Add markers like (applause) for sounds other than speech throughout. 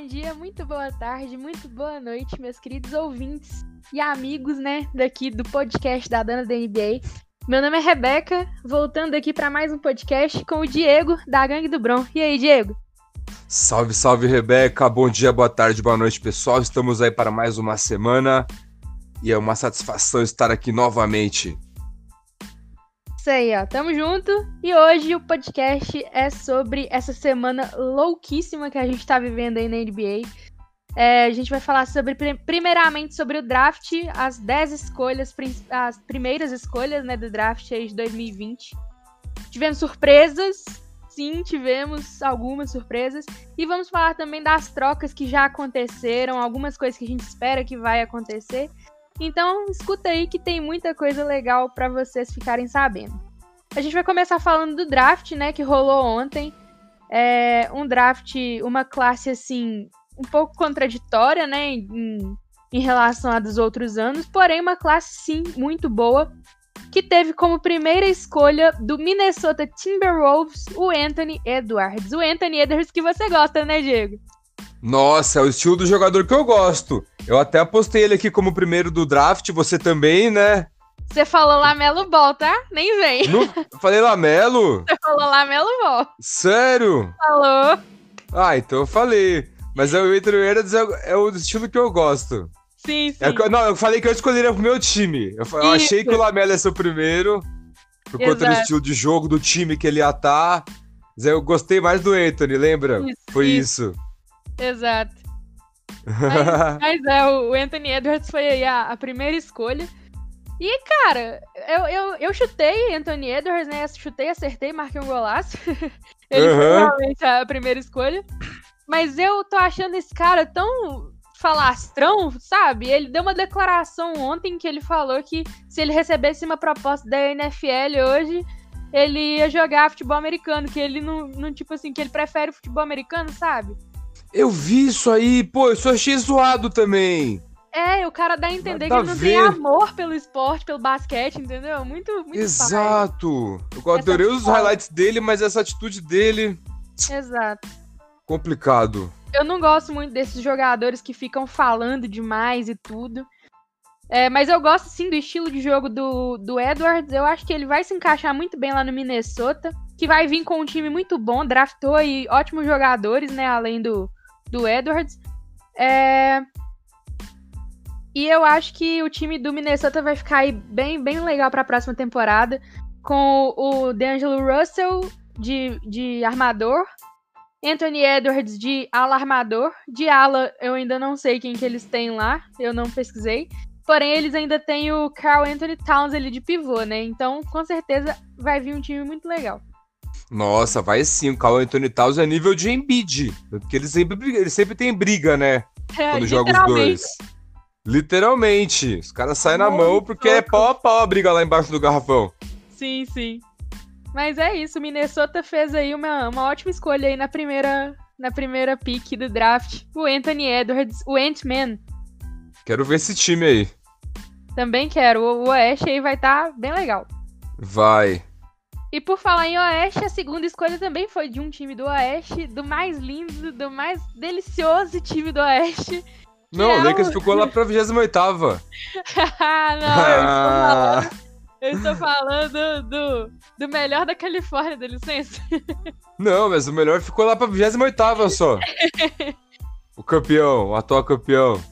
Bom dia, muito boa tarde, muito boa noite, meus queridos ouvintes e amigos, né, daqui do podcast da Dana da NBA. Meu nome é Rebeca, voltando aqui para mais um podcast com o Diego, da Gangue do Bron. E aí, Diego? Salve, salve, Rebeca. Bom dia, boa tarde, boa noite, pessoal. Estamos aí para mais uma semana e é uma satisfação estar aqui novamente. Isso aí, ó. Tamo junto. E hoje o podcast é sobre essa semana louquíssima que a gente tá vivendo aí na NBA. É, a gente vai falar sobre, primeiramente, sobre o draft, as 10 escolhas, as primeiras escolhas né, do draft aí de 2020. Tivemos surpresas, sim, tivemos algumas surpresas. E vamos falar também das trocas que já aconteceram, algumas coisas que a gente espera que vai acontecer. Então, escuta aí que tem muita coisa legal para vocês ficarem sabendo. A gente vai começar falando do draft, né, que rolou ontem. É um draft, uma classe assim, um pouco contraditória, né, em, em relação a dos outros anos, porém uma classe sim muito boa, que teve como primeira escolha do Minnesota Timberwolves o Anthony Edwards. O Anthony Edwards que você gosta, né, Diego? Nossa, é o estilo do jogador que eu gosto. Eu até apostei ele aqui como primeiro do draft, você também, né? Você falou Lamelo Ball, tá? Nem vem. Não, falei Lamelo? (laughs) Você falou Lamelo Ball. Sério? Falou. Ah, então eu falei. Mas é o Anthony Edwards é, é, o estilo que eu gosto. Sim, é sim. É, não, eu falei que eu escolheria pro meu time. Eu, eu achei que o Lamelo ia ser o primeiro, por conta do estilo de jogo do time que ele ia estar. Tá. Mas eu gostei mais do Anthony, lembra? Isso, Foi isso. isso. Exato. (laughs) Mas, mas, é, o Anthony Edwards foi aí a, a, primeira escolha. E, cara, eu, eu, eu chutei Anthony Edwards, né? Chutei, acertei, marquei um golaço. (laughs) Ele uhum. foi realmente a primeira escolha. Mas eu tô achando esse cara tão falastrão, sabe? Ele deu uma declaração ontem que ele falou que se ele recebesse uma proposta da NFL hoje, ele ia jogar futebol americano, que ele não, não tipo assim, que ele prefere o futebol americano, sabe? Eu vi isso aí, pô, eu só achei zoado também. É, o cara dá a entender Nada que ele não tem amor pelo esporte, pelo basquete, entendeu? Muito, muito Exato. Eu adorei os highlights dele, mas essa atitude dele. Exato. Complicado. Eu não gosto muito desses jogadores que ficam falando demais e tudo. É, mas eu gosto sim do estilo de jogo do, do Edwards. Eu acho que ele vai se encaixar muito bem lá no Minnesota. Que vai vir com um time muito bom, draftou aí ótimos jogadores, né? Além do, do Edwards. É... E eu acho que o time do Minnesota vai ficar aí bem, bem legal para a próxima temporada. Com o D'Angelo Russell de, de armador. Anthony Edwards de ala armador. De ala, eu ainda não sei quem que eles têm lá. Eu não pesquisei. Porém, eles ainda têm o Carl Anthony Towns ali de pivô, né? Então, com certeza, vai vir um time muito legal. Nossa, vai sim. O Carl Anthony Towns é nível de Embiid. Porque ele sempre, ele sempre tem briga, né? É, quando joga os dois. Literalmente. Os caras saem na mão porque é pau a pau a briga lá embaixo do garrafão. Sim, sim. Mas é isso, Minnesota fez aí uma, uma ótima escolha aí na primeira, na primeira pick do draft. O Anthony Edwards, o Ant-Man. Quero ver esse time aí. Também quero. O Oeste aí vai estar tá bem legal. Vai. E por falar em Oeste, a segunda escolha também foi de um time do Oeste, do mais lindo, do mais delicioso time do Oeste. Não, é o Lakers ficou lá pra 28 (laughs) Não, eu estou falando, eu estou falando do, do melhor da Califórnia, dá licença. Não, mas o melhor ficou lá pra 28 só. (laughs) o campeão, o atual campeão.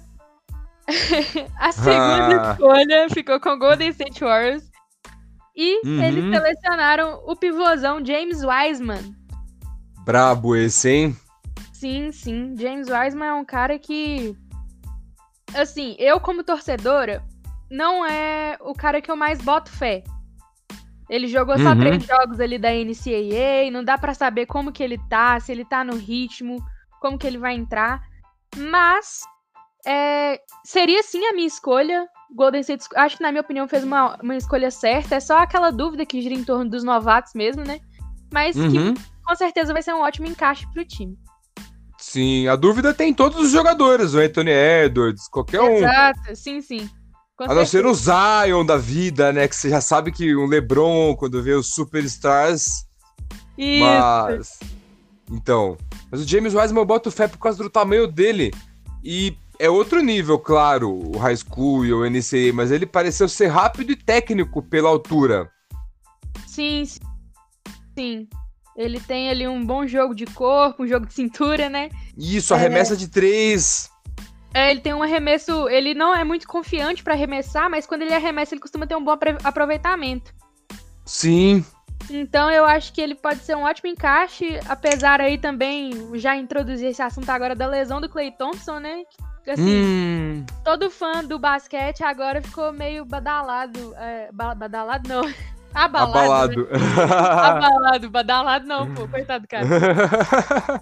(laughs) a segunda ah. escolha ficou com Golden State Warriors. E uhum. eles selecionaram o pivôzão James Wiseman. Brabo esse, hein? Sim, sim. James Wiseman é um cara que. Assim, eu como torcedora, não é o cara que eu mais boto fé. Ele jogou só uhum. três jogos ali da NCAA, não dá para saber como que ele tá, se ele tá no ritmo, como que ele vai entrar. Mas é, seria sim a minha escolha. Golden State, acho que na minha opinião fez uma, uma escolha certa. É só aquela dúvida que gira em torno dos novatos mesmo, né? Mas uhum. que com certeza vai ser um ótimo encaixe pro time. Sim, a dúvida tem todos os jogadores, o Anthony Edwards, qualquer Exato, um. Exato, sim, sim. Com a não ser o Zion da vida, né? Que você já sabe que o LeBron, quando vê os superstars. Isso. Mas. Então, Mas o James Wiseman eu boto fé por causa do tamanho dele. E é outro nível, claro, o High School e o NCAA, mas ele pareceu ser rápido e técnico pela altura. Sim, sim. Ele tem ali um bom jogo de corpo, um jogo de cintura, né? Isso, arremessa é... de três. É, ele tem um arremesso. Ele não é muito confiante para arremessar, mas quando ele arremessa, ele costuma ter um bom aproveitamento. Sim. Então eu acho que ele pode ser um ótimo encaixe, apesar aí também já introduzir esse assunto agora da lesão do Clay Thompson, né? Assim, hum. todo fã do basquete agora ficou meio badalado. É, badalado não. Abalado. (laughs) Abalado. Né? abalado, badalado não, pô, (laughs) coitado do cara. (laughs)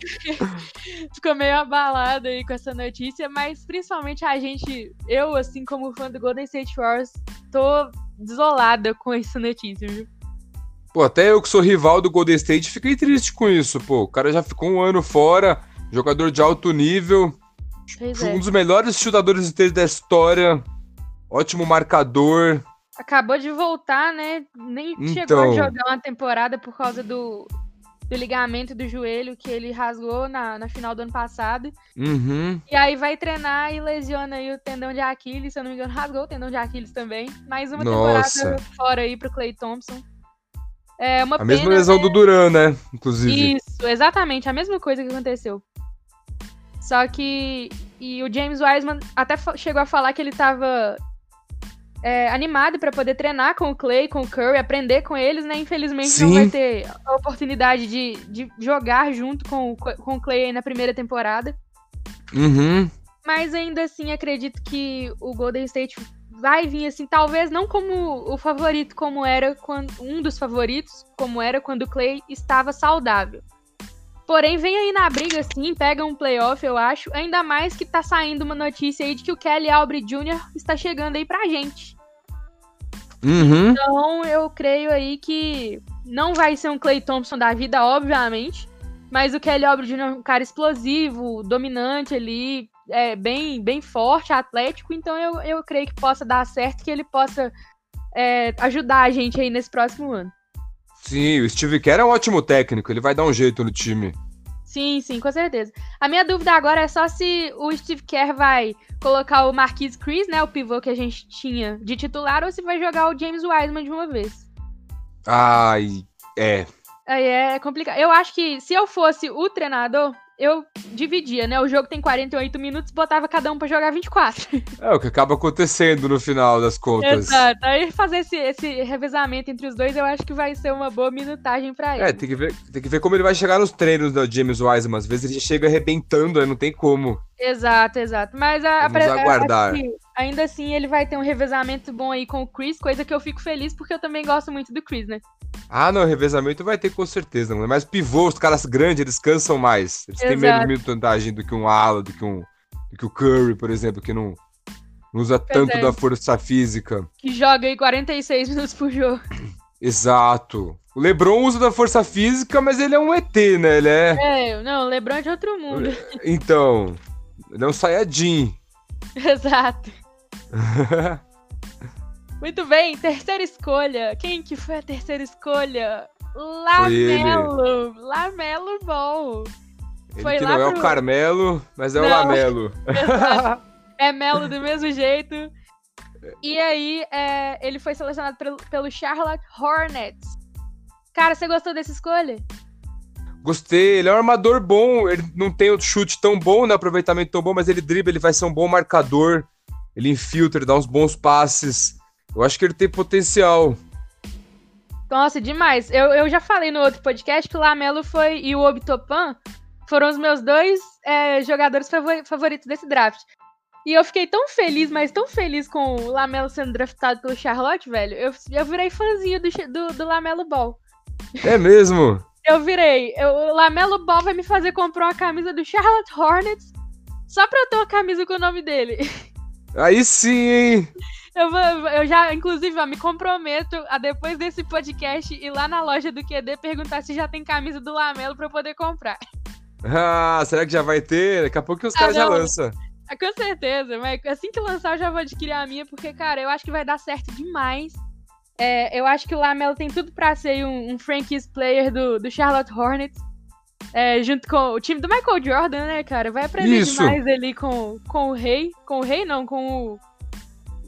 Ficou meio abalado aí com essa notícia, mas principalmente a gente, eu, assim como fã do Golden State Warriors, tô desolada com essa notícia, viu? Pô, até eu que sou rival do Golden State fiquei triste com isso, pô. O cara já ficou um ano fora, jogador de alto nível, pois um é. dos melhores chutadores de da história, ótimo marcador, acabou de voltar, né? Nem então... chegou a então. jogar uma temporada por causa do, do ligamento do joelho que ele rasgou na, na final do ano passado. Uhum. E aí vai treinar e lesiona aí o tendão de Aquiles, se eu não me engano, rasgou o tendão de Aquiles também. Mais uma Nossa. temporada fora aí pro Clay Thompson. É uma a pena, mesma lesão né? do Duran, né? Inclusive. Isso, exatamente, a mesma coisa que aconteceu. Só que. E o James Wiseman até chegou a falar que ele tava é, animado para poder treinar com o Clay, com o Curry, aprender com eles, né? Infelizmente Sim. não vai ter a oportunidade de, de jogar junto com, com o Clay na primeira temporada. Uhum. Mas ainda assim acredito que o Golden State vai vir assim, talvez não como o favorito, como era quando um dos favoritos, como era quando o Clay estava saudável. Porém, vem aí na briga, sim, pega um playoff, eu acho. Ainda mais que tá saindo uma notícia aí de que o Kelly Albre Jr. está chegando aí pra gente. Uhum. Então, eu creio aí que não vai ser um Clay Thompson da vida, obviamente. Mas o Kelly Albre Jr. é um cara explosivo, dominante ali, é bem, bem forte, atlético. Então, eu, eu creio que possa dar certo, que ele possa é, ajudar a gente aí nesse próximo ano. Sim, o Steve Kerr é um ótimo técnico, ele vai dar um jeito no time. Sim, sim, com certeza. A minha dúvida agora é só se o Steve Kerr vai colocar o Marquise Chris, né, o pivô que a gente tinha de titular, ou se vai jogar o James Wiseman de uma vez. Ai, é. Aí é complicado. Eu acho que se eu fosse o treinador, eu dividia, né? O jogo tem 48 minutos, botava cada um pra jogar 24. É o que acaba acontecendo no final das contas. Exato. Aí fazer esse, esse revezamento entre os dois, eu acho que vai ser uma boa minutagem pra é, ele. É, tem que ver, tem que ver como ele vai chegar nos treinos do James Wiseman. Às vezes ele chega arrebentando, aí não tem como. Exato, exato. Mas a, Vamos a, aguardar. Assim, ainda assim ele vai ter um revezamento bom aí com o Chris, coisa que eu fico feliz porque eu também gosto muito do Chris, né? Ah, não, revezamento vai ter com certeza, mano. Mas pivô, os caras grandes, eles cansam mais. Eles Exato. têm menos minutagem do que um ala, do que um do que o Curry, por exemplo, que não, não usa tanto é. da força física. Que joga aí 46 (laughs) minutos por jogo. Exato. O LeBron usa da força física, mas ele é um ET, né? Ele é. É, não, o LeBron é de outro mundo. Então, ele é um Saiyajin. (laughs) Exato. (laughs) Muito bem, terceira escolha. Quem que foi a terceira escolha? Lamelo. Lamelo Ball. Ele foi que não pro... é o Carmelo, mas é não. o Lamelo. (laughs) é Melo do mesmo jeito. E aí, é, ele foi selecionado pelo, pelo Charlotte Hornets. Cara, você gostou dessa escolha? Gostei, ele é um armador bom, ele não tem o chute tão bom, né? Aproveitamento tão bom, mas ele dribla, ele vai ser um bom marcador. Ele infiltra, ele dá uns bons passes. Eu acho que ele tem potencial. Nossa, demais. Eu, eu já falei no outro podcast que o Lamelo foi e o Obitopan foram os meus dois é, jogadores favoritos desse draft. E eu fiquei tão feliz, mas tão feliz com o Lamelo sendo draftado pelo Charlotte, velho. Eu, eu virei fãzinho do, do, do Lamelo Ball. É mesmo? (laughs) eu virei. Eu, o Lamelo Ball vai me fazer comprar uma camisa do Charlotte Hornets só pra eu ter uma camisa com o nome dele. (laughs) Aí sim, hein? Eu, vou, eu já, inclusive, ó, me comprometo a depois desse podcast ir lá na loja do QD perguntar se já tem camisa do Lamelo pra eu poder comprar. Ah, será que já vai ter? Daqui a pouco os ah, caras já lançam. Ah, com certeza, mas assim que lançar eu já vou adquirir a minha, porque, cara, eu acho que vai dar certo demais. É, eu acho que o Lamelo tem tudo pra ser um, um franchise player do, do Charlotte Hornets. É, junto com o time do Michael Jordan, né, cara? Vai aprender Isso. demais ali com, com o rei. Com o rei, não, com o,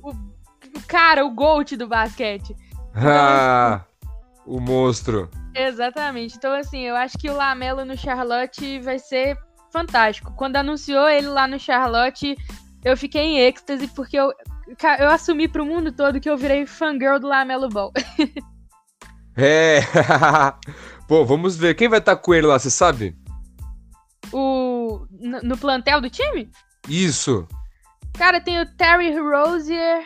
o, o cara, o GOAT do basquete. Então, ah, o monstro. Exatamente. Então, assim, eu acho que o Lamelo no Charlotte vai ser fantástico. Quando anunciou ele lá no Charlotte, eu fiquei em êxtase, porque eu, eu assumi pro mundo todo que eu virei fangirl do Lamelo Ball. (laughs) é. (laughs) Pô, vamos ver. Quem vai estar tá com ele lá, você sabe? O. No plantel do time? Isso. Cara, tem o Terry Rozier.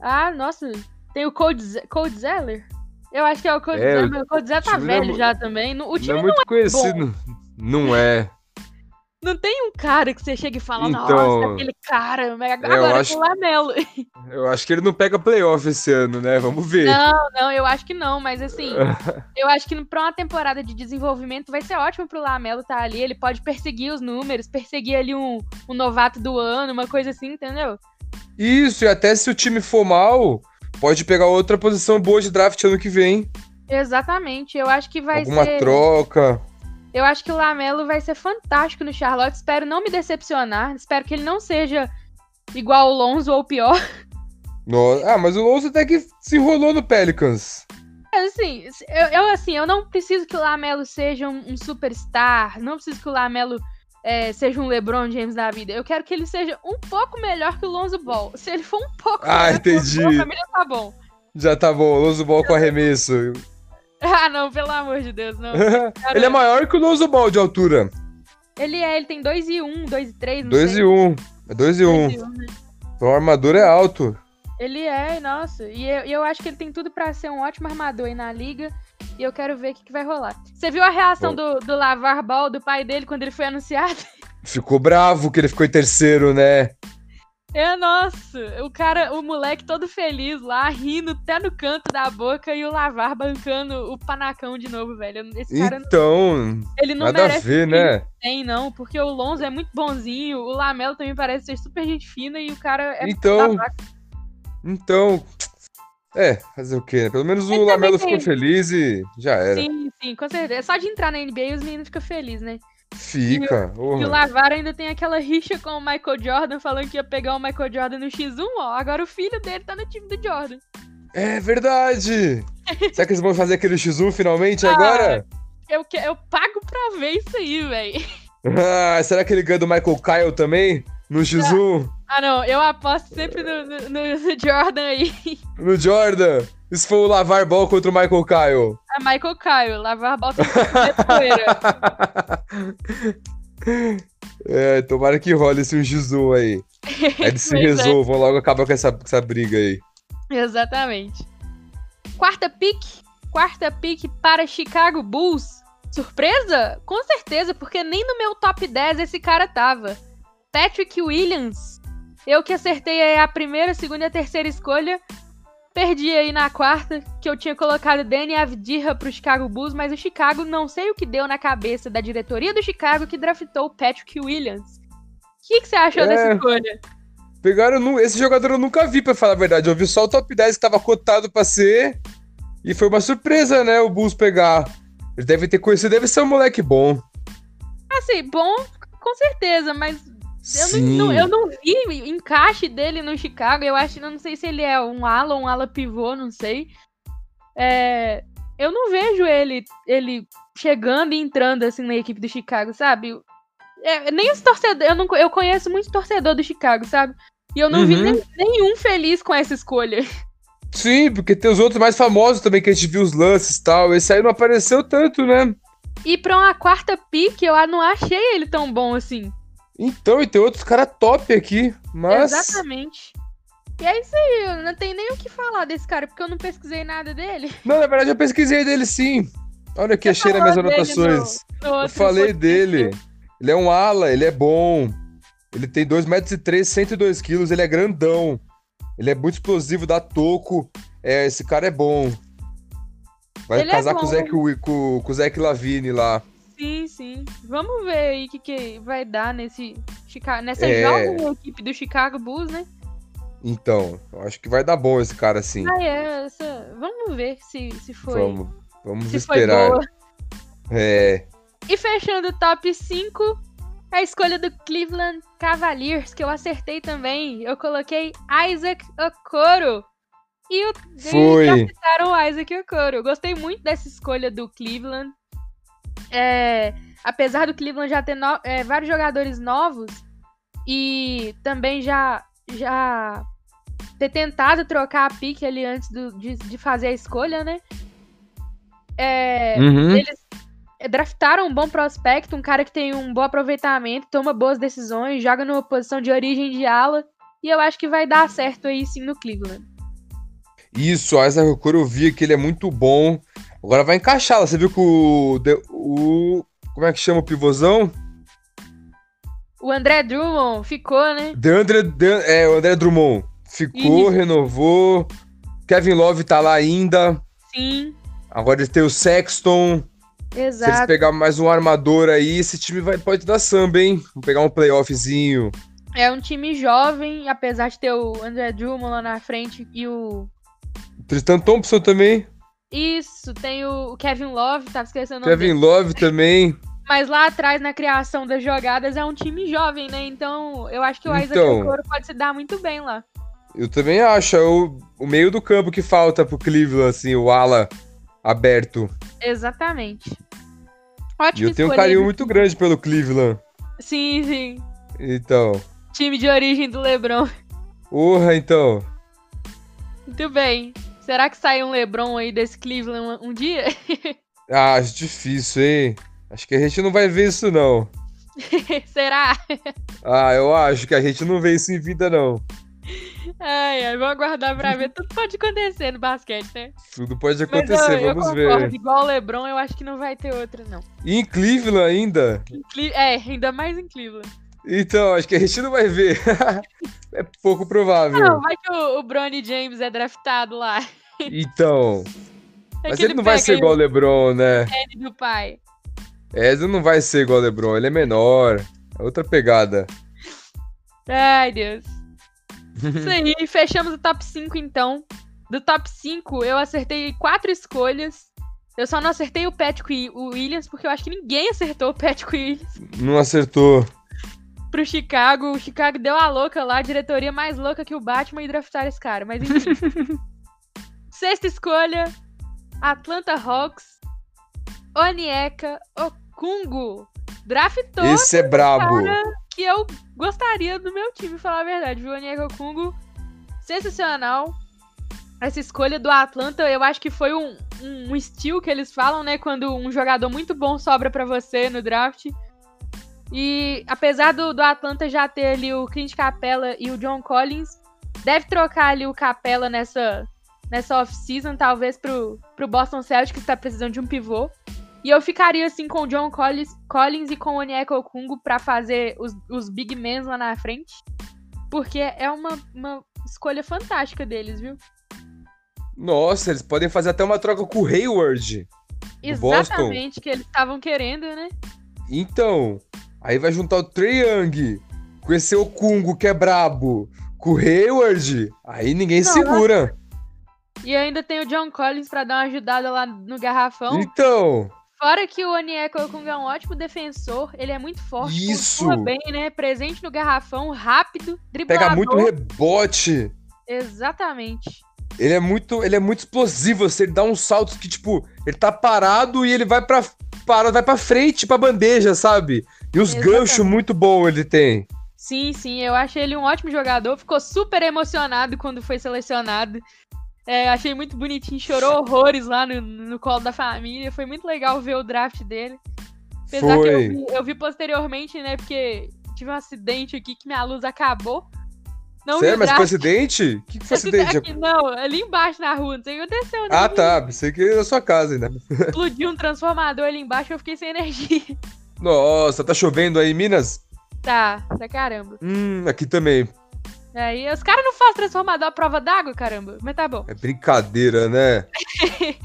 Ah, nossa. Tem o Cold, Cold Zeller. Eu acho que é o Cold é, Zeller. O Cold Zeller tá velho é, já também. O time não é muito não é conhecido. Bom. Não é. Não tem um cara que você chega e fala, então, nossa, aquele cara, agora acho, com o Lamelo. Eu acho que ele não pega playoff esse ano, né? Vamos ver. Não, não, eu acho que não, mas assim, (laughs) eu acho que pra uma temporada de desenvolvimento vai ser ótimo pro Lamelo estar tá ali. Ele pode perseguir os números, perseguir ali um, um novato do ano, uma coisa assim, entendeu? Isso, e até se o time for mal, pode pegar outra posição boa de draft ano que vem. Exatamente, eu acho que vai Alguma ser. Alguma troca. Eu acho que o Lamelo vai ser fantástico no Charlotte. Espero não me decepcionar. Espero que ele não seja igual o Lonzo ou pior. (laughs) No... Ah, mas o Lonzo até que se enrolou no Pelicans. É, assim, eu, eu, assim, eu não preciso que o Lamelo seja um, um superstar. Não preciso que o Lamelo é, seja um LeBron James da vida. Eu quero que ele seja um pouco melhor que o Lonzo Ball. Se ele for um pouco ah, melhor entendi. que o Lonzo Ball, já tá bom. Já tá bom. Lonzo Ball com arremesso. (laughs) Ah, não, pelo amor de Deus, não. (laughs) ele é maior que o Lonzo Ball de altura. Ele é, ele tem 2 e 1, um, 2 e 3, não 2 e 1. Um. É 2 e 1. Um. um né? Então a armadura é alto. Ele é, nossa. E eu, eu acho que ele tem tudo para ser um ótimo armador aí na liga. E eu quero ver o que, que vai rolar. Você viu a reação do, do Lavar Ball, do pai dele, quando ele foi anunciado? (laughs) Ficou bravo que ele ficou em terceiro, né? É, nossa, o cara, o moleque todo feliz lá, rindo até no canto da boca e o Lavar bancando o panacão de novo, velho. Esse cara então, não, ele não nada merece a ver, né? Tem, não, porque o Lonzo é muito bonzinho, o Lamelo também parece ser super gente fina e o cara é Então, então, é, fazer o quê? Né? Pelo menos ele o Lamelo ficou feliz e já era. Sim, sim, com certeza. É só de entrar na NBA os meninos ficam felizes, né? Fica. E o, e o Lavar ainda tem aquela rixa com o Michael Jordan, falando que ia pegar o Michael Jordan no X1, ó. Agora o filho dele tá no time do Jordan. É verdade! Será que eles vão fazer aquele X1 finalmente ah, agora? Eu, eu pago pra ver isso aí, velho. Ah, será que ele ganha do Michael Kyle também? No X1? Ah, não, eu aposto sempre no, no, no Jordan aí. No Jordan? Isso foi o Lavar Ball contra o Michael Kyle. É Michael Kyle, Lavar Ball. (laughs) É, tomara que role esse um X1 aí. Eles se (laughs) é. resolvam, logo acaba com essa, com essa briga aí. Exatamente. Quarta pick, quarta pick para Chicago Bulls. Surpresa? Com certeza, porque nem no meu top 10 esse cara tava. Patrick Williams. Eu que acertei a primeira, a segunda e a terceira escolha. Perdi aí na quarta, que eu tinha colocado Danny Avdija pro Chicago Bulls, mas o Chicago não sei o que deu na cabeça da diretoria do Chicago que draftou o Patrick Williams. O que, que você achou é... dessa escolha? Pegaram. Esse jogador eu nunca vi, pra falar a verdade. Eu vi só o top 10 que tava cotado pra ser. E foi uma surpresa, né? O Bulls pegar. Ele deve ter conhecido, deve ser um moleque bom. Assim, bom, com certeza, mas eu não, eu não vi encaixe dele no Chicago. Eu acho, eu não sei se ele é um ala ou um ala pivô, não sei. É, eu não vejo ele, ele chegando e entrando assim na equipe do Chicago, sabe? É, nem os torcedores. Eu, não, eu conheço muito torcedor do Chicago, sabe? E eu não uhum. vi nem, nenhum feliz com essa escolha. (laughs) Sim, porque tem os outros mais famosos também que a gente viu os lances e tal. Esse aí não apareceu tanto, né? E pra uma quarta pick, eu não achei ele tão bom assim. Então, e tem outros caras top aqui, mas. Exatamente. E é isso aí, eu não tenho nem o que falar desse cara, porque eu não pesquisei nada dele. Não, na verdade eu pesquisei dele sim. Olha aqui, achei nas minhas anotações. No, no eu falei dele. Ele é um ala, ele é bom. Ele tem 2,3 metros e 3, 102 quilos, ele é grandão. Ele é muito explosivo, dá toco. É, esse cara é bom. Vai ele é casar é com, o Zeke, com, com o Zeke Lavine lá. Sim, sim. Vamos ver aí o que, que vai dar nesse Chicago, nessa é... jovem equipe do Chicago Bulls, né? Então, acho que vai dar bom esse cara assim. Ah, é. Essa... Vamos ver se, se foi. Vamos, vamos se esperar. Foi boa. É. E fechando o top 5, a escolha do Cleveland Cavaliers, que eu acertei também. Eu coloquei Isaac Okoro. E, o, Foi. e o Isaac Okoro. Eu gostei muito dessa escolha do Cleveland. É, apesar do Cleveland já ter no, é, vários jogadores novos e também já, já ter tentado trocar a pique ali antes do, de, de fazer a escolha, né? É, Uhum. Eles draftaram um bom prospecto, um cara que tem um bom aproveitamento, toma boas decisões, joga numa posição de origem de ala. E eu acho que vai dar certo aí sim no Cleveland. Isso, o Isaac Okoro eu vi que ele é muito bom. Agora vai encaixar. Você viu que o, de- o. Como é que chama o pivôzão? O André Drummond ficou, né? Deandre, De- é, o André Drummond. Ficou, Isso. renovou. Kevin Love tá lá ainda. Sim, Agora eles têm o Sexton. Se eles exato. pegar mais um armador aí, esse time vai, pode dar samba, hein? Vamos pegar um playoffzinho. É um time jovem, apesar de ter o André Drummond lá na frente e o. Tristan Thompson também. Isso, tem o Kevin Love, tava esquecendo o nome Kevin dele. Love também. Mas lá atrás, na criação das jogadas, é um time jovem, né? Então, eu acho que o Isaac Então. Okoro pode se dar muito bem lá. Eu também acho. É o, o meio do campo que falta pro Cleveland, assim, o ala aberto. Exatamente. E Ótimo eu tenho um carinho muito grande pelo Cleveland. Sim, sim. Então. Time de origem do LeBron. Porra, então. Muito bem. Será que sai um LeBron aí desse Cleveland um, dia? (laughs) Ah, acho difícil, hein? Acho que a gente não vai ver isso, não. (laughs) Será? Ah, eu acho que a gente não vê isso em vida, não. Ai, ai, vamos aguardar pra ver. Tudo pode acontecer no basquete, né? Tudo pode acontecer, eu, eu vamos concordo. ver. Igual o LeBron, eu acho que não vai ter outro, não. E em Cleveland ainda? É, ainda mais em Cleveland. Então, acho que a gente não vai ver. (laughs) é pouco provável. Não, vai que o, o Bronny James é draftado lá. Então. É Mas ele não vai ser igual o LeBron, né? o head do pai. É, ele não vai ser igual o LeBron. Ele é menor. É outra pegada. Ai, Deus. (laughs) Isso aí, fechamos o top 5 então. Do top 5, eu acertei quatro escolhas. Eu só não acertei o Patrick Williams, porque eu acho que ninguém acertou o Patrick Williams Não acertou. pro Chicago. O Chicago deu a louca lá, a diretoria mais louca que o Batman e draftaram esse cara. Mas enfim. (laughs) Sexta escolha, Atlanta Hawks. Onieka Okungu. Draftou Esse é brabo. que eu gostaria do meu time, falar a verdade, viu? Onyeka Kungo, sensacional. Essa escolha do Atlanta, eu acho que foi um, um, um steal que eles falam, né? Quando um jogador muito bom sobra pra você no draft. E apesar do, do Atlanta já ter ali o Clint Capella e o John Collins, deve trocar ali o Capella nessa, nessa off-season, talvez pro, pro Boston Celtics, que tá precisando de um pivô. E eu ficaria assim com o John Collins, Collins e com o Onyeka Okungo pra fazer os, os big men lá na frente. Porque é uma, uma escolha fantástica deles, viu? Nossa, eles podem fazer até uma troca com o Hayward. Exatamente, que eles estavam querendo, né? Então, aí vai juntar o Trae Young com esse Okungo que é brabo, com o Hayward, aí ninguém segura. E ainda tem o John Collins pra dar uma ajudada lá no garrafão. Então, Fora que o Onyeka Okungo é um ótimo defensor, ele é muito forte, Isso. bem, né? Presente no garrafão, rápido, driblador. pega muito rebote. Exatamente. Ele é muito, ele é muito explosivo, assim, ele dá uns saltos que tipo, ele tá parado e ele vai pra para, vai para frente, pra bandeja, sabe? E os Exatamente. ganchos muito bons ele tem. Sim, sim, eu achei ele um ótimo jogador. Ficou super emocionado quando foi selecionado. É, achei muito bonitinho, chorou horrores lá no, no colo da família. Foi muito legal ver o draft dele. Apesar que eu Foi. vi, eu vi posteriormente, né? Porque tive um acidente aqui que minha luz acabou. Não Sério, mas foi acidente? O que, que foi acidente? Aqui, não, ali embaixo na rua, não sei o que aconteceu. né? Ah, tá. Pensei que era na sua casa ainda. Explodiu um transformador ali embaixo eu fiquei sem energia. Nossa, tá chovendo aí em Minas? Tá, pra caramba. Hum, aqui também. Aí os caras não fazem transformador à prova d'água, caramba. Mas tá bom. É brincadeira, né? (laughs)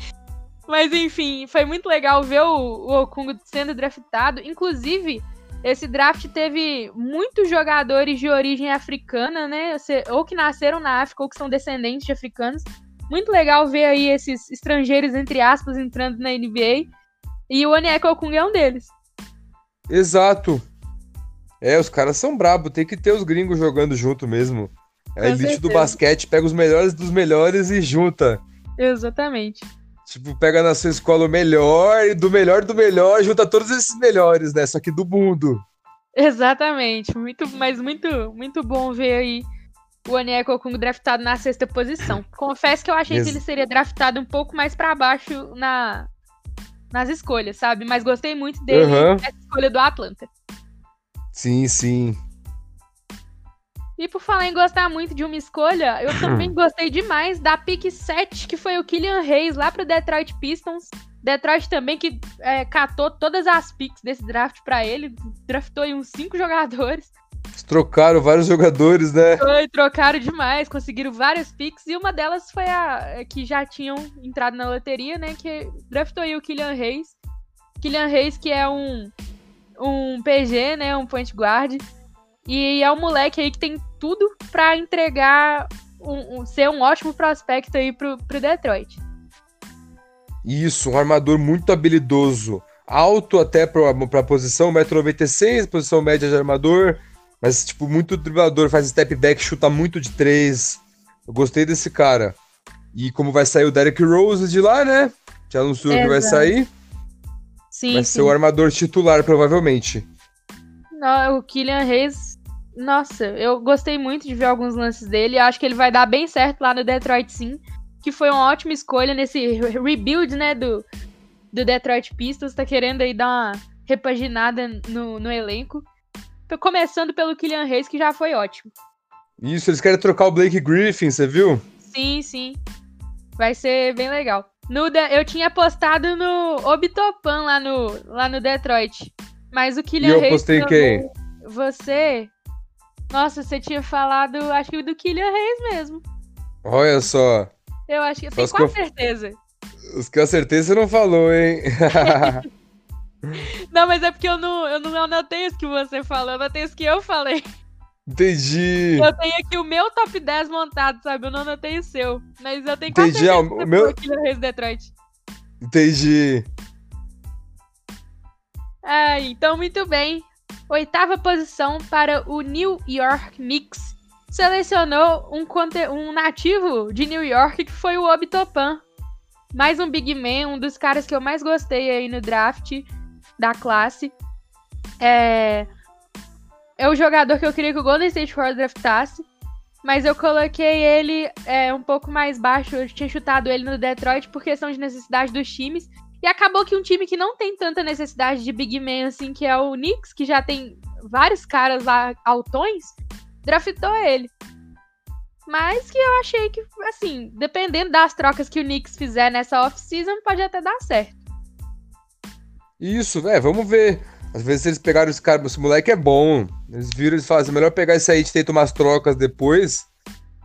Mas enfim, foi muito legal ver o, o Okungo sendo draftado. Inclusive, esse draft teve muitos jogadores de origem africana, né? Ou que nasceram na África ou que são descendentes de africanos. Muito legal ver aí esses estrangeiros, entre aspas, entrando na NBA. E o Onyeka Okungo é um deles. Exato. É, os caras são brabos, tem que ter os gringos jogando junto mesmo. É a elite do basquete, pega os melhores dos melhores e junta. Exatamente. Tipo, pega na sua escola o melhor e do melhor do melhor, junta todos esses melhores, né? Só que do mundo. Exatamente. Muito, mas muito, muito bom ver aí o Onyeka Okung draftado na sexta posição. Confesso que eu achei Ex que ele seria draftado um pouco mais para baixo na, nas escolhas, sabe? Mas gostei muito dele uhum. escolha do Atlanta. Sim, sim. E por falar em gostar muito de uma escolha, eu (clears throat) também gostei demais da pick 7, que foi o Killian Hayes lá pro Detroit Pistons. Detroit também que é, catou todas as picks desse draft para ele, draftou aí uns cinco (laughs) jogadores. trocaram vários jogadores, né? Foi, trocaram demais, conseguiram várias picks e uma delas foi a que já tinham entrado na loteria, né? Que draftou aí o Killian Hayes. Killian Hayes que é um um PG, né, um point guard. E é um moleque aí que tem tudo para entregar um, um, ser um ótimo prospecto aí pro, pro Detroit. Isso, um armador muito habilidoso. Alto até pra, pra posição, 1,96m, posição média de armador. Mas, tipo, muito driblador, faz step back, chuta muito de três. Eu gostei desse cara. E como vai sair o Derek Rose de lá, né? Já anunciou que vai sair. Sim, vai sim. ser o armador titular, provavelmente. Não, o Killian Reis, nossa, eu gostei muito de ver alguns lances dele. Acho que ele vai dar bem certo lá no Detroit, sim. Que foi uma ótima escolha nesse rebuild, né, do, do Detroit Pistons. Tá querendo aí dar uma repaginada no, no elenco. Começando pelo Killian Reis, que já foi ótimo. Isso, eles querem trocar o Blake Griffin, você viu? Sim, sim. Vai ser bem legal. No. Eu tinha postado no Obitopan lá no, lá no Detroit. Mas o Killian. E eu postei quem? Você. Nossa, você tinha falado, acho que do Killian Reis mesmo. Olha só. Eu acho que. Eu tenho quase eu... certeza. Os que eu acertei você não falou, hein? (laughs) não, mas é porque eu não, eu não anotei os que você falou, eu anotei os que eu falei. Entendi. Eu tenho aqui o meu top 10 montado, sabe? Eu não anotei o seu. Mas eu tenho Entendi. Ah, o meu... aqui no Reis Detroit. Entendi. Ah, então muito bem. Oitava posição para o New York Knicks. Selecionou um, um nativo de New York que foi o Obi Topan. Mais um Big Man, um dos caras que eu mais gostei aí no draft da classe. É, é o jogador que eu queria que o Golden State Warriors draftasse. Mas eu coloquei ele é, um pouco mais baixo. Eu tinha chutado ele no Detroit por questão de necessidade dos times. E acabou que um time que não tem tanta necessidade de big man assim, que é o Knicks, que já tem vários caras lá altões, draftou ele. Mas que eu achei que, assim, dependendo das trocas que o Knicks fizer nessa off-season, pode até dar certo. Isso, velho, vamos ver. Às vezes eles pegaram esse cara, esse moleque é bom. Eles viram e falam assim, é melhor pegar esse aí e tentar umas trocas depois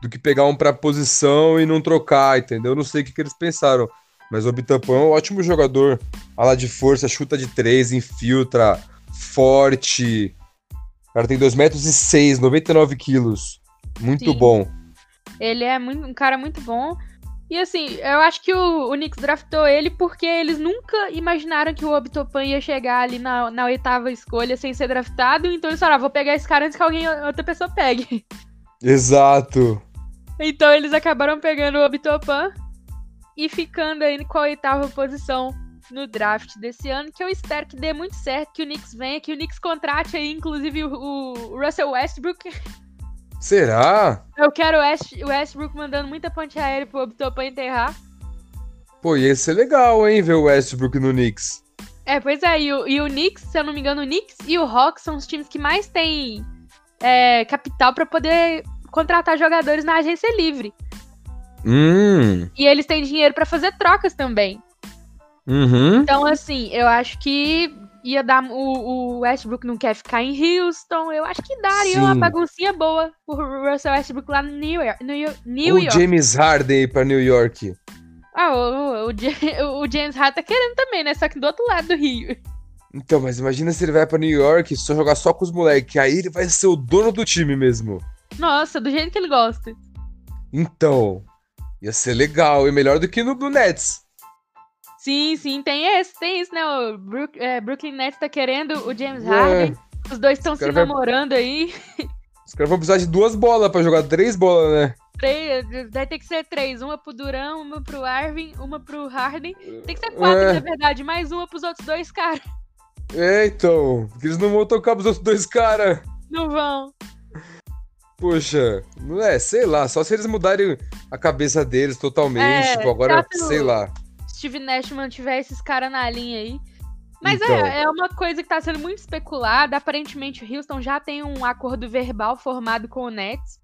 do que pegar um pra posição e não trocar, entendeu? Eu não sei o que, que eles pensaram. Mas o Bitampão é um ótimo jogador. Ala de força, chuta de três, infiltra, forte. O cara tem 2 metros e 6, 99 quilos. Muito Sim. bom. Ele é muito, um cara muito bom. E assim, eu acho que o, o Knicks draftou ele porque eles nunca imaginaram que o Obitopan ia chegar ali na, na oitava escolha sem ser draftado. Então eles falaram, ah, vou pegar esse cara antes que alguém, outra pessoa pegue. (laughs) Exato. Então eles acabaram pegando o Obitopan e ficando aí com a oitava posição no draft desse ano, que eu espero que dê muito certo, que o Knicks venha, que o Knicks contrate aí, inclusive, o, o Russell Westbrook (laughs) Será? Eu quero o Westbrook mandando muita ponte aérea pro Obitopan enterrar. Pô, ia ser legal, hein, ver o Westbrook no Knicks. É, pois é, e o, e o Knicks, se eu não me engano, o Knicks e o Hawks são os times que mais têm é, capital para poder contratar jogadores na agência livre. Hum. E eles têm dinheiro para fazer trocas também. Uhum. Então, assim, eu acho que ia dar. O, o, Westbrook não quer ficar em Houston. Eu acho que daria Sim. uma baguncinha boa o Russell Westbrook lá no New York. New, New o York. James Harden ir pra New York. Ah, o, (laughs) o, o, James Harden tá querendo também, né? Só que do outro lado do Rio. Então, mas imagina se ele vai pra New York e só jogar só com os moleques. Aí ele vai ser o dono do time mesmo. Nossa, do jeito que ele gosta. Então, ia ser legal e melhor do que no, no Nets. Sim, sim, tem esse, tem isso, né? O Brook, é, Brooklyn Nets tá querendo o James é. Harden. Os dois estão se namorando vai... aí. Os caras vão precisar de duas bolas pra jogar três bolas, né? Três, vai ter que ser três. Uma pro Duran, uma pro Arvin, uma pro Harden. Tem que ser quatro, é. na verdade. Mais uma pros outros dois caras. É, então. Porque eles não vão tocar pros outros dois caras. Não vão. Poxa, não é, sei lá, só se eles mudarem a cabeça deles totalmente. É, tipo, agora, sei lá. Steve Nash mantiver esses caras na linha aí. Mas é, então. é, é uma coisa que tá sendo muito especulada. Aparentemente, o Houston já tem um acordo verbal formado com o Nets.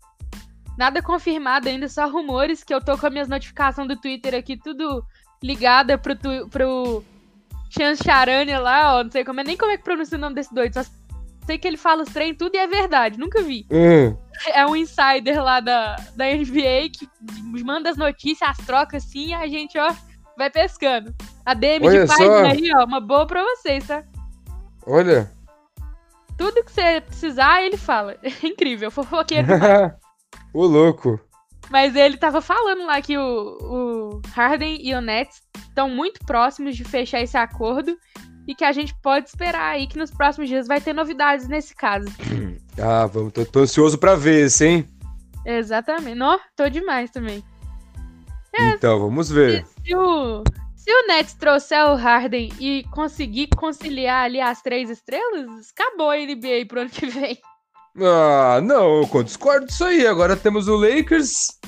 Nada confirmado ainda, só rumores que eu tô com as minhas notificações do Twitter aqui, tudo ligada pro, tu, pro Chance Charania lá, ó. Não sei como é, nem como é que pronuncia o nome desse doido. Só sei que ele fala os trem tudo e é verdade, nunca vi. Uhum. (laughs) É um insider lá da, da NBA que manda as notícias, as trocas assim, e a gente, ó, vai pescando. A DM Olha de página aí, ó, uma boa pra vocês, tá? Olha. Tudo que você precisar, ele fala. É (laughs) incrível, fofoqueiro. o (laughs) louco. Mas ele tava falando lá que o, o Harden e o Nets estão muito próximos de fechar esse acordo e que a gente pode esperar aí que nos próximos dias vai ter novidades nesse caso. (clears throat) Ah, vamos, tô, tô ansioso pra ver esse, hein? Exatamente. Nó, tô demais também. É, então, vamos ver. Se, se, o, se o Nets trouxer o Harden e conseguir conciliar ali as três estrelas, acabou a NBA pro ano que vem. Ah, não, eu discordo disso aí. Agora temos o Lakers.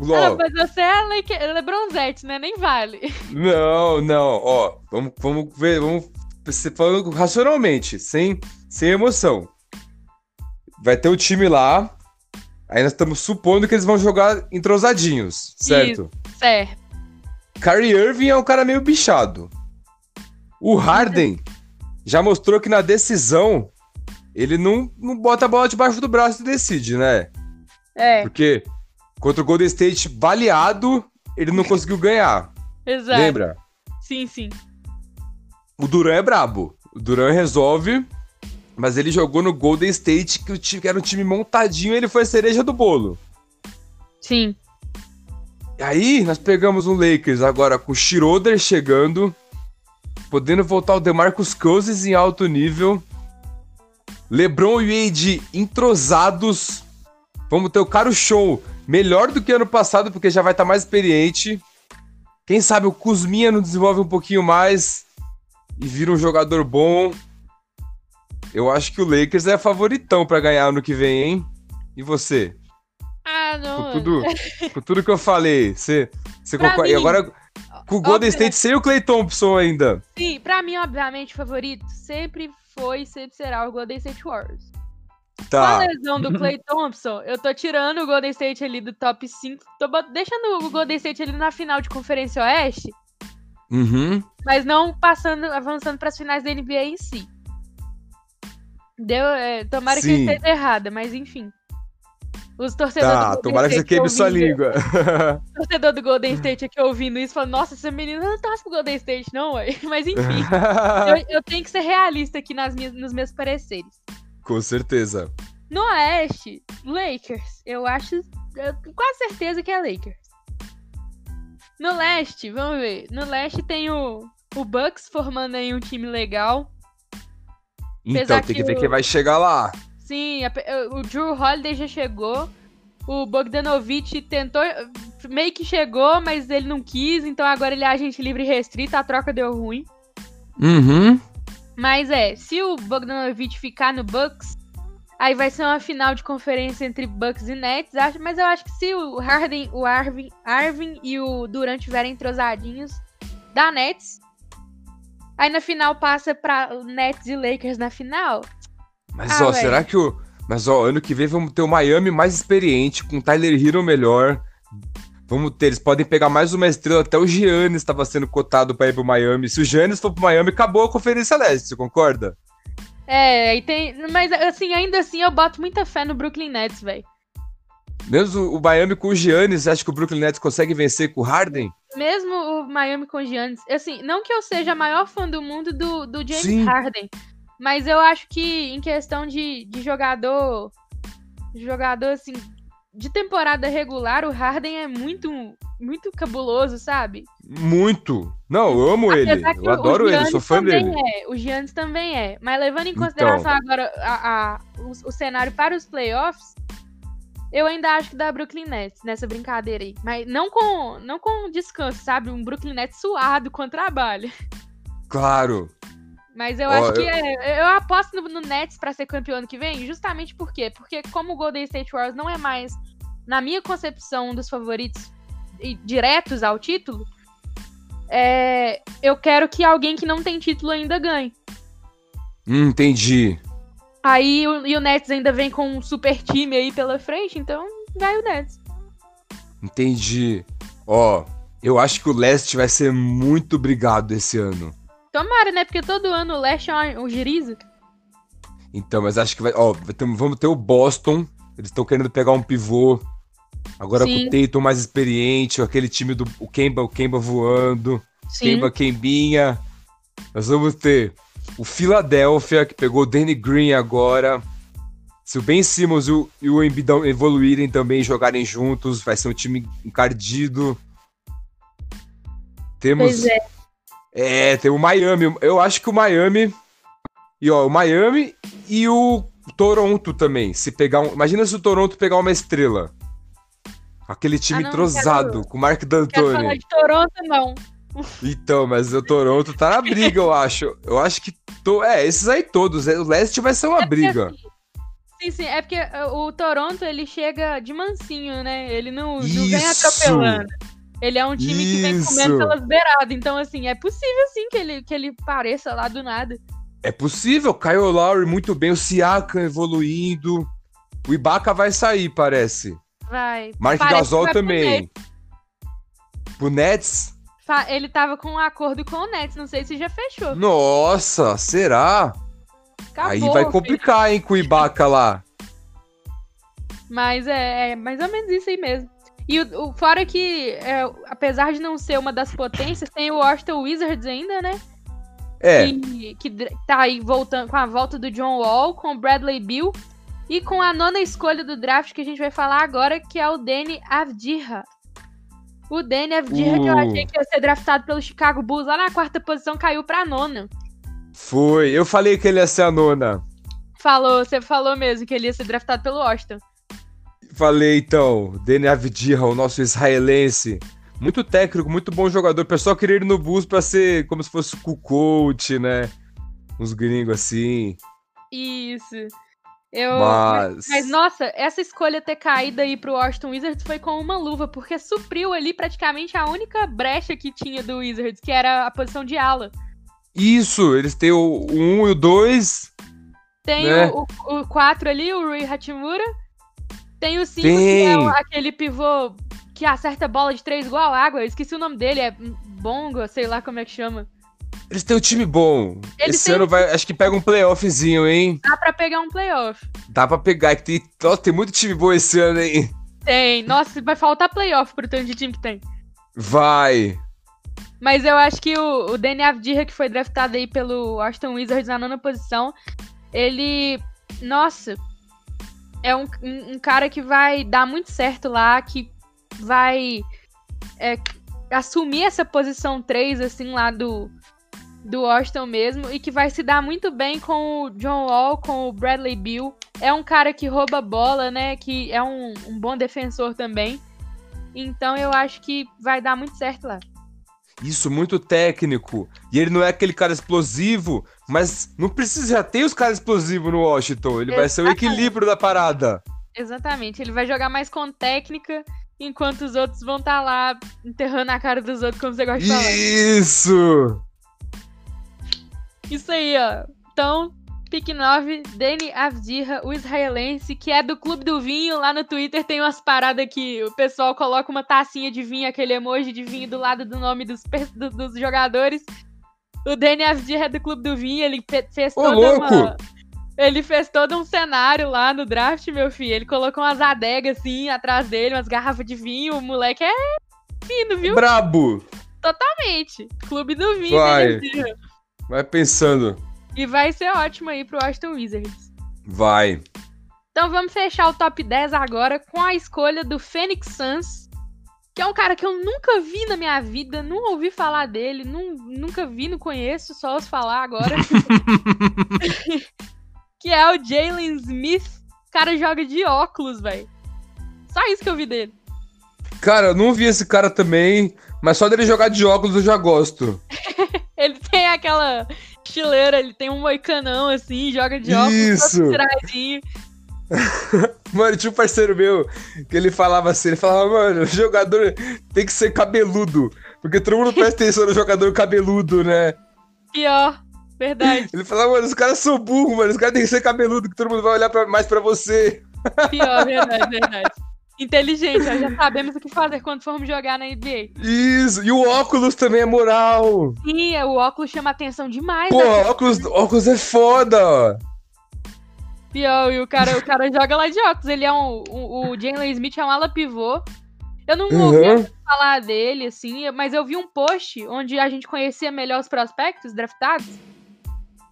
Ah, mas você é Le Lebronzete, né? Nem vale. Não, não, ó. Vamos, vamos ver, vamos falando racionalmente, sem, sem emoção. Vai ter o time lá. Aí nós estamos supondo que eles vão jogar entrosadinhos, certo? Isso, certo. Kyrie Irving é um cara meio bichado. O Harden já mostrou que na decisão ele não, não bota a bola debaixo do braço e decide, né? É. Porque contra o Golden State baleado, ele não conseguiu ganhar. Exato. Lembra? Sim, sim. O Duran é brabo. O Duran resolve, mas ele jogou no Golden State, que, o time, que era um time montadinho, e ele foi a cereja do bolo. Sim. E aí, nós pegamos um Lakers agora com o Schroeder chegando, podendo voltar o DeMarcus Cousins em alto nível, LeBron e Wade entrosados. Vamos ter o caro show melhor do que ano passado, porque já vai estar tá mais experiente. Quem sabe o Kuzminha não desenvolve um pouquinho mais e vira um jogador bom. Eu acho que o Lakers é favoritão para ganhar ano que vem, hein? E você? Ah, não. Com tudo, com tudo que eu falei, você, você concorda? E agora com o Golden State sem o Clay Thompson ainda. Sim, pra mim, obviamente, o favorito sempre foi e sempre será o Golden State Warriors. Tá. Com a lesão do Clay Thompson, eu tô tirando o Golden State ali do top 5. Tô deixando o Golden State ali na final de Conferência Oeste. Uhum. Mas não passando, avançando para as finais da NBA em si. Deu, é, tomara Sim. que eu esteja errada, mas enfim. Os torcedores tá, do tomara que você queime sua língua. torcedor do Golden State aqui ouvindo isso, falando, nossa, essa menina não tá pro Golden State, não, ué. (laughs) Mas enfim, (laughs) eu, eu, tenho que ser realista aqui nas minhas, nos meus pareceres. Com certeza. No Oeste, Lakers. Eu acho, eu tenho quase certeza que é Lakers. No Leste, vamos ver. No Leste tem o, o Bucks formando aí um time legal. Então, tem que, que ver o... quem vai chegar lá. Sim, a, o Drew Holiday já chegou. O Bogdanovich tentou. Meio que chegou, mas ele não quis. Então agora ele é agente livre restrito. A troca deu ruim. Uhum. Mas é, se o Bogdanovich ficar no Bucks, aí vai ser uma final de conferência entre Bucks e Nets. Acho, mas eu acho que se o Harden, o Arvin, Arvin e o Durant tiverem entrosadinhos, dá Nets. Aí na final passa pra Nets e Lakers na final. Mas, ah, ó, véio. será que o. Mas, ó, ano que vem vamos ter o Miami mais experiente, com o Tyler Hero melhor. Vamos ter, eles podem pegar mais uma estrela. Até o Giannis estava sendo cotado para ir pro Miami. Se o Giannis for pro Miami, acabou a Conferência Leste, você concorda? É, e tem. Mas, assim, ainda assim, eu boto muita fé no Brooklyn Nets, velho. Mesmo o Miami com o Giannis, acha que o Brooklyn Nets consegue vencer com o Harden? Mesmo o Miami com o Giannis. Assim, não que eu seja a maior fã do mundo do, do James Sim. Harden. Mas eu acho que em questão de, de jogador. Jogador, assim. De temporada regular, o Harden é muito muito cabuloso, sabe? Muito. Não, eu amo Apesar ele. Eu adoro ele, sou fã dele. É, o Giannis também é. Mas levando em consideração então. agora a, a o, o, cenário para os playoffs, eu ainda acho que dá Brooklyn Nets nessa brincadeira aí. Mas não com, não com descanso, sabe? Um Brooklyn Nets suado com trabalho. Claro. Mas eu oh, acho que eu... É, eu aposto no, no Nets para ser campeão ano que vem, justamente por quê? Porque como o Golden State Warriors não é mais, na minha concepção, um dos favoritos diretos ao título, é, eu quero que alguém que não tem título ainda ganhe. Hum, entendi. Aí o, e o Nets ainda vem com um super time aí pela frente, então vai o Nets. Entendi. Ó, eu acho que o Leste vai ser muito brigado esse ano. Tomara, né? Porque todo ano o Leste é um girizo. Então, mas acho que vai. Ó, vamos ter o Boston. Eles estão querendo pegar um pivô. Agora Sim. com o Tatum mais experiente, aquele time do o Kemba, o Kemba voando. Sim. Kemba, Kembinha. Nós vamos ter o Philadelphia, que pegou o Danny Green agora. Se o Ben Simmons e o, e o Embiid evoluírem também, jogarem juntos, vai ser um time encardido. Temos. Pois é. É, tem o Miami. Eu acho que o Miami. E ó, o Miami e o Toronto também. Se pegar um. Imagina se o Toronto pegar uma estrela. Aquele time ah, não, trozado, quero... com o Mark D'Antoni. Quero falar de Toronto, não. Então, mas o Toronto tá na briga, eu acho. Eu acho que. To... É, esses aí todos. É, o leste vai ser uma é briga. Assim, sim, sim. É porque uh, o Toronto, ele chega de mansinho, né? Ele não, não vem atropelando. Ele é um time Isso. que vem comendo pelas beiradas. Então, assim, é possível sim que ele, que ele pareça lá do nada. É possível. Kyle Lowry muito bem. O Siakam evoluindo. O Ibaka vai sair, parece. Vai. Mark Gasol também. Pro Nets. Ele tava com um acordo com o Nets, não sei se já fechou. Nossa, será? Acabou, Aí vai complicar, hein, com o Ibaka lá. Mas é, é, mais ou menos isso aí mesmo. E o, o fora que, é, apesar de não ser uma das potências, tem o Washington Wizards ainda, né? É. Que, que tá aí voltando com a volta do John Wall, com o Bradley Bill e com a nona escolha do draft que a gente vai falar agora, que é o Danny Avdija. O Danny Avdija, uh. que eu uh. achei que ia ser draftado pelo Chicago Bulls lá na quarta posição, caiu pra nona. Foi, eu falei que ele ia ser a nona. Falou, você falou mesmo que ele ia ser draftado pelo Washington. Falei então, Danny Avdija, o nosso israelense. Muito técnico, muito bom jogador. O pessoal queria ir no Bulls pra ser como se fosse o coach, né? Uns gringos assim. Isso. Eu, mas... mas... nossa, essa escolha ter caído aí pro Washington Wizards foi com uma luva, porque supriu ali praticamente a única brecha que tinha do Wizards, que era a posição de ala. Isso, eles têm o 1 um e o 2. Tem né? o 4 ali, o Rui Hachimura. Tem o 5, que é aquele pivô que acerta bola de três igual água. Eu esqueci o nome dele, é Bongo, sei lá como é que chama. Eles têm um time bom. Eles Esse ano vai, acho que pega um playoffzinho, hein? Dá pra pegar um playoff. Dá pra pegar. Tem, nossa, tem muito time bom esse ano, hein? Tem. Nossa, vai faltar playoff pro tanto de time que tem. Vai. Mas eu acho que o, o Danny Avdija, que foi draftado aí pelo Aston Wizards na nona posição, ele. Nossa. É um, um, um cara que vai dar muito certo lá, que vai é, assumir essa posição 3, assim, lá do, do Washington mesmo e que vai se dar muito bem com o John Wall, com o Bradley Bill. É um cara que rouba bola, né? Que é um, um bom defensor também. Então eu acho que vai dar muito certo lá. Isso, muito técnico. E ele não é aquele cara explosivo, mas não precisa já ter os caras explosivos no Washington. Ele Exatamente. vai ser o equilíbrio da parada. Exatamente. Ele vai jogar mais com técnica, enquanto os outros vão estar tá lá enterrando a cara dos outros, como você gosta de falar. Isso! Isso aí, ó. Então, pick 9, Danny Avdija, o israelense, que é do Clube do Vinho. Lá no Twitter tem umas paradas que o pessoal coloca uma tacinha de vinho, aquele emoji de vinho do lado do nome dos, do, dos jogadores. O Danny Avdija é do Clube do Vinho, ele fez Ô, toda louco. uma... Ele fez todo um cenário lá no draft, meu filho. Ele colocou umas adegas assim atrás dele, umas garrafas de vinho. O moleque é fino, viu? Brabo! Totalmente. Clube do Vinho, Vai. Vai pensando. E vai ser ótimo aí pro Aston Wizards. Vai. Então vamos fechar o top 10 agora com a escolha do Phoenix Suns, que é um cara que eu nunca vi na minha vida, não ouvi falar dele, não, nunca vi, não conheço, só ouço falar agora. (laughs) que é o Jalen Smith. O cara joga de óculos, velho. Só isso que eu vi dele. Cara, eu não vi esse cara também, mas só dele jogar de óculos eu já gosto. (laughs) ele tem aquela estileira, ele tem um moicanão assim, joga de óculos, Isso. todo (laughs) mano, tinha um parceiro meu que ele falava assim, ele falava, mano, o jogador tem que ser cabeludo, porque todo mundo presta atenção no jogador cabeludo, né? Pior, verdade. Ele falava, mano, os caras são burros, mano, os caras tem que ser cabeludo, que todo mundo vai olhar pra, mais pra você. Pior, verdade, verdade. Inteligente, já sabemos o que fazer quando formos jogar na NBA. Isso, e o óculos também é moral. Sim, o óculos chama atenção demais. Pô, né? óculos, óculos é foda. Pior, e o cara, o cara joga lá de óculos. Ele é um. um o Jalen Smith é um ala pivô. Eu não uhum. ouvi falar dele, assim, mas eu vi um post onde a gente conhecia melhor os prospectos draftados.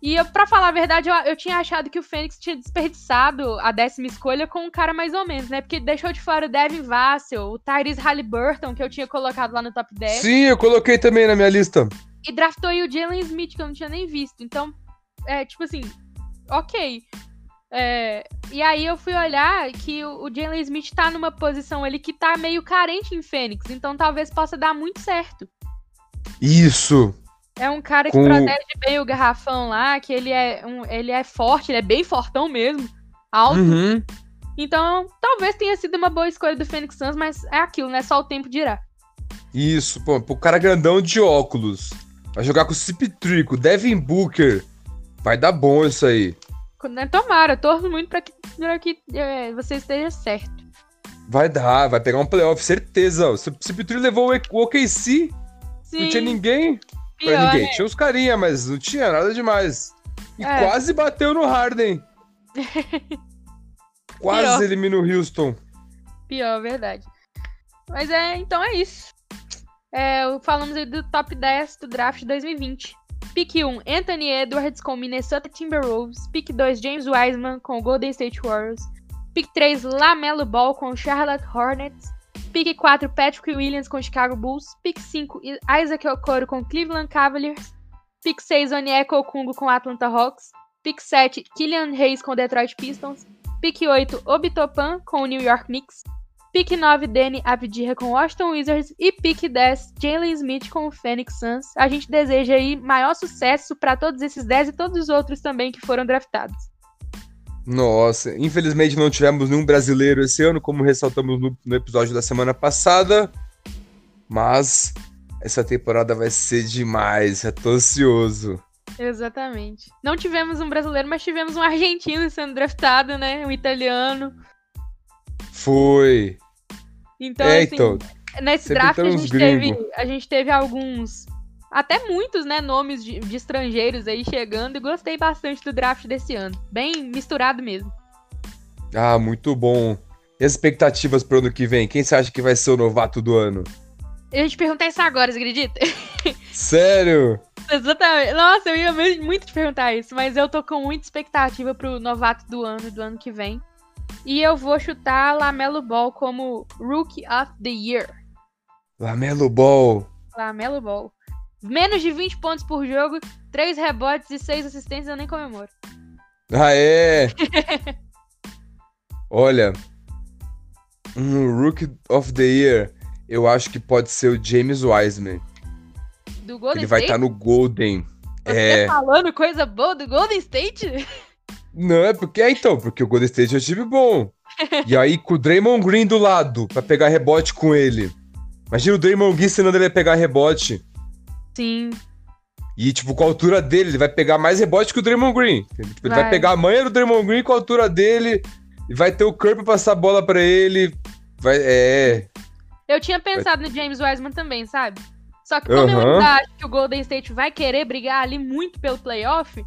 E pra falar a verdade, eu, eu tinha achado que o Fênix tinha desperdiçado a décima escolha com um cara mais ou menos, né? Porque deixou de fora o Devin Vassell, o Tyrese Halliburton, que eu tinha colocado lá no top 10. Sim, eu coloquei também na minha lista. E draftou aí o Jalen Smith, que eu não tinha nem visto. Então, é tipo assim, ok. É, e aí eu fui olhar que o, o Jalen Smith tá numa posição ali que tá meio carente em Fênix, então talvez possa dar muito certo. Isso. É um cara que Com... protege bem o garrafão lá, que ele é, um, ele é forte, ele é bem fortão mesmo, alto. Uhum. Então, talvez tenha sido uma boa escolha do Phoenix Suns, mas é aquilo, né? Só o tempo dirá. Isso, pô, o cara grandão de óculos. Vai jogar com o Cipitrico, Devin Booker. Vai dar bom isso aí. Né, tomara, torço muito pra que, pra que é, você esteja certo. Vai dar, vai pegar um playoff, certeza. O Cipitrico levou o OKC, Sim. não tinha ninguém Pior, pra ninguém. Né? Tinha os carinha, mas não tinha nada demais. E é. quase bateu no Harden. (laughs) quase Pior. elimina o Houston. Pior, verdade. Mas é, então é isso. É, falamos aí do top 10 do draft 2020. Pick 1, Anthony Edwards com Minnesota Timberwolves. Pick 2, James Wiseman com Golden State Warriors. Pick 3, Lamelo Ball com Charlotte Hornets. Pick 4, Patrick Williams com Chicago Bulls. Pick 5, Isaac Okoro com Cleveland Cavaliers. Pick 6, Onyeka Okungo com Atlanta Hawks. Pick 7, Killian Hayes com Detroit Pistons. Pick 8, Obitopan com New York Knicks. Pick 9, Danny Avdija com Washington Wizards. E pick 10, Jalen Smith com o Phoenix Suns. A gente deseja aí maior sucesso para todos esses 10 e todos os outros também que foram draftados. Nossa, infelizmente não tivemos nenhum brasileiro esse ano, como ressaltamos no, no, episódio da semana passada. Mas essa temporada vai ser demais, já tô ansioso. Exatamente. Não tivemos um brasileiro, mas tivemos um argentino sendo draftado, né? Um italiano. Foi. Então, é, assim, então, nesse draft a gente, teve, a gente teve alguns até muitos, né, nomes de, de, estrangeiros aí chegando e gostei bastante do draft desse ano. Bem misturado mesmo. Ah, muito bom. E as expectativas pro ano que vem? Quem você acha que vai ser o novato do ano? Eu ia te perguntar isso agora, você acredita? (laughs) Sério? Exatamente. Nossa, eu ia muito te perguntar isso, mas eu tô com muita expectativa pro novato do ano, do ano que vem. E eu vou chutar Lamelo Ball como Rookie of the Year. Lamelo Ball. Lamelo Ball. Menos de 20 pontos por jogo, 3 rebotes e 6 assistências, eu nem comemoro. Ah, (laughs) é? Olha, um Rookie of the Year, eu acho que pode ser o James Wiseman. Do Golden Ele vai estar tá no Golden. Você é... falando coisa boa do Golden State? Não, é porque é então, porque o Golden State é um time bom. (laughs) e aí, com o Draymond Green do lado, pra pegar rebote com ele. Imagina o Draymond Green ensinando ele a pegar rebote. Sim. E, tipo, com a altura dele, ele vai pegar mais rebote que o Draymond Green. Tipo, ele vai. vai pegar a manha do Draymond Green com a altura dele, e vai ter o Curry pra passar a bola pra ele. Vai, é. Eu tinha pensado vai... no James Wiseman também, sabe? Só que como uhum. eu ainda acho que o Golden State vai querer brigar ali muito pelo playoff,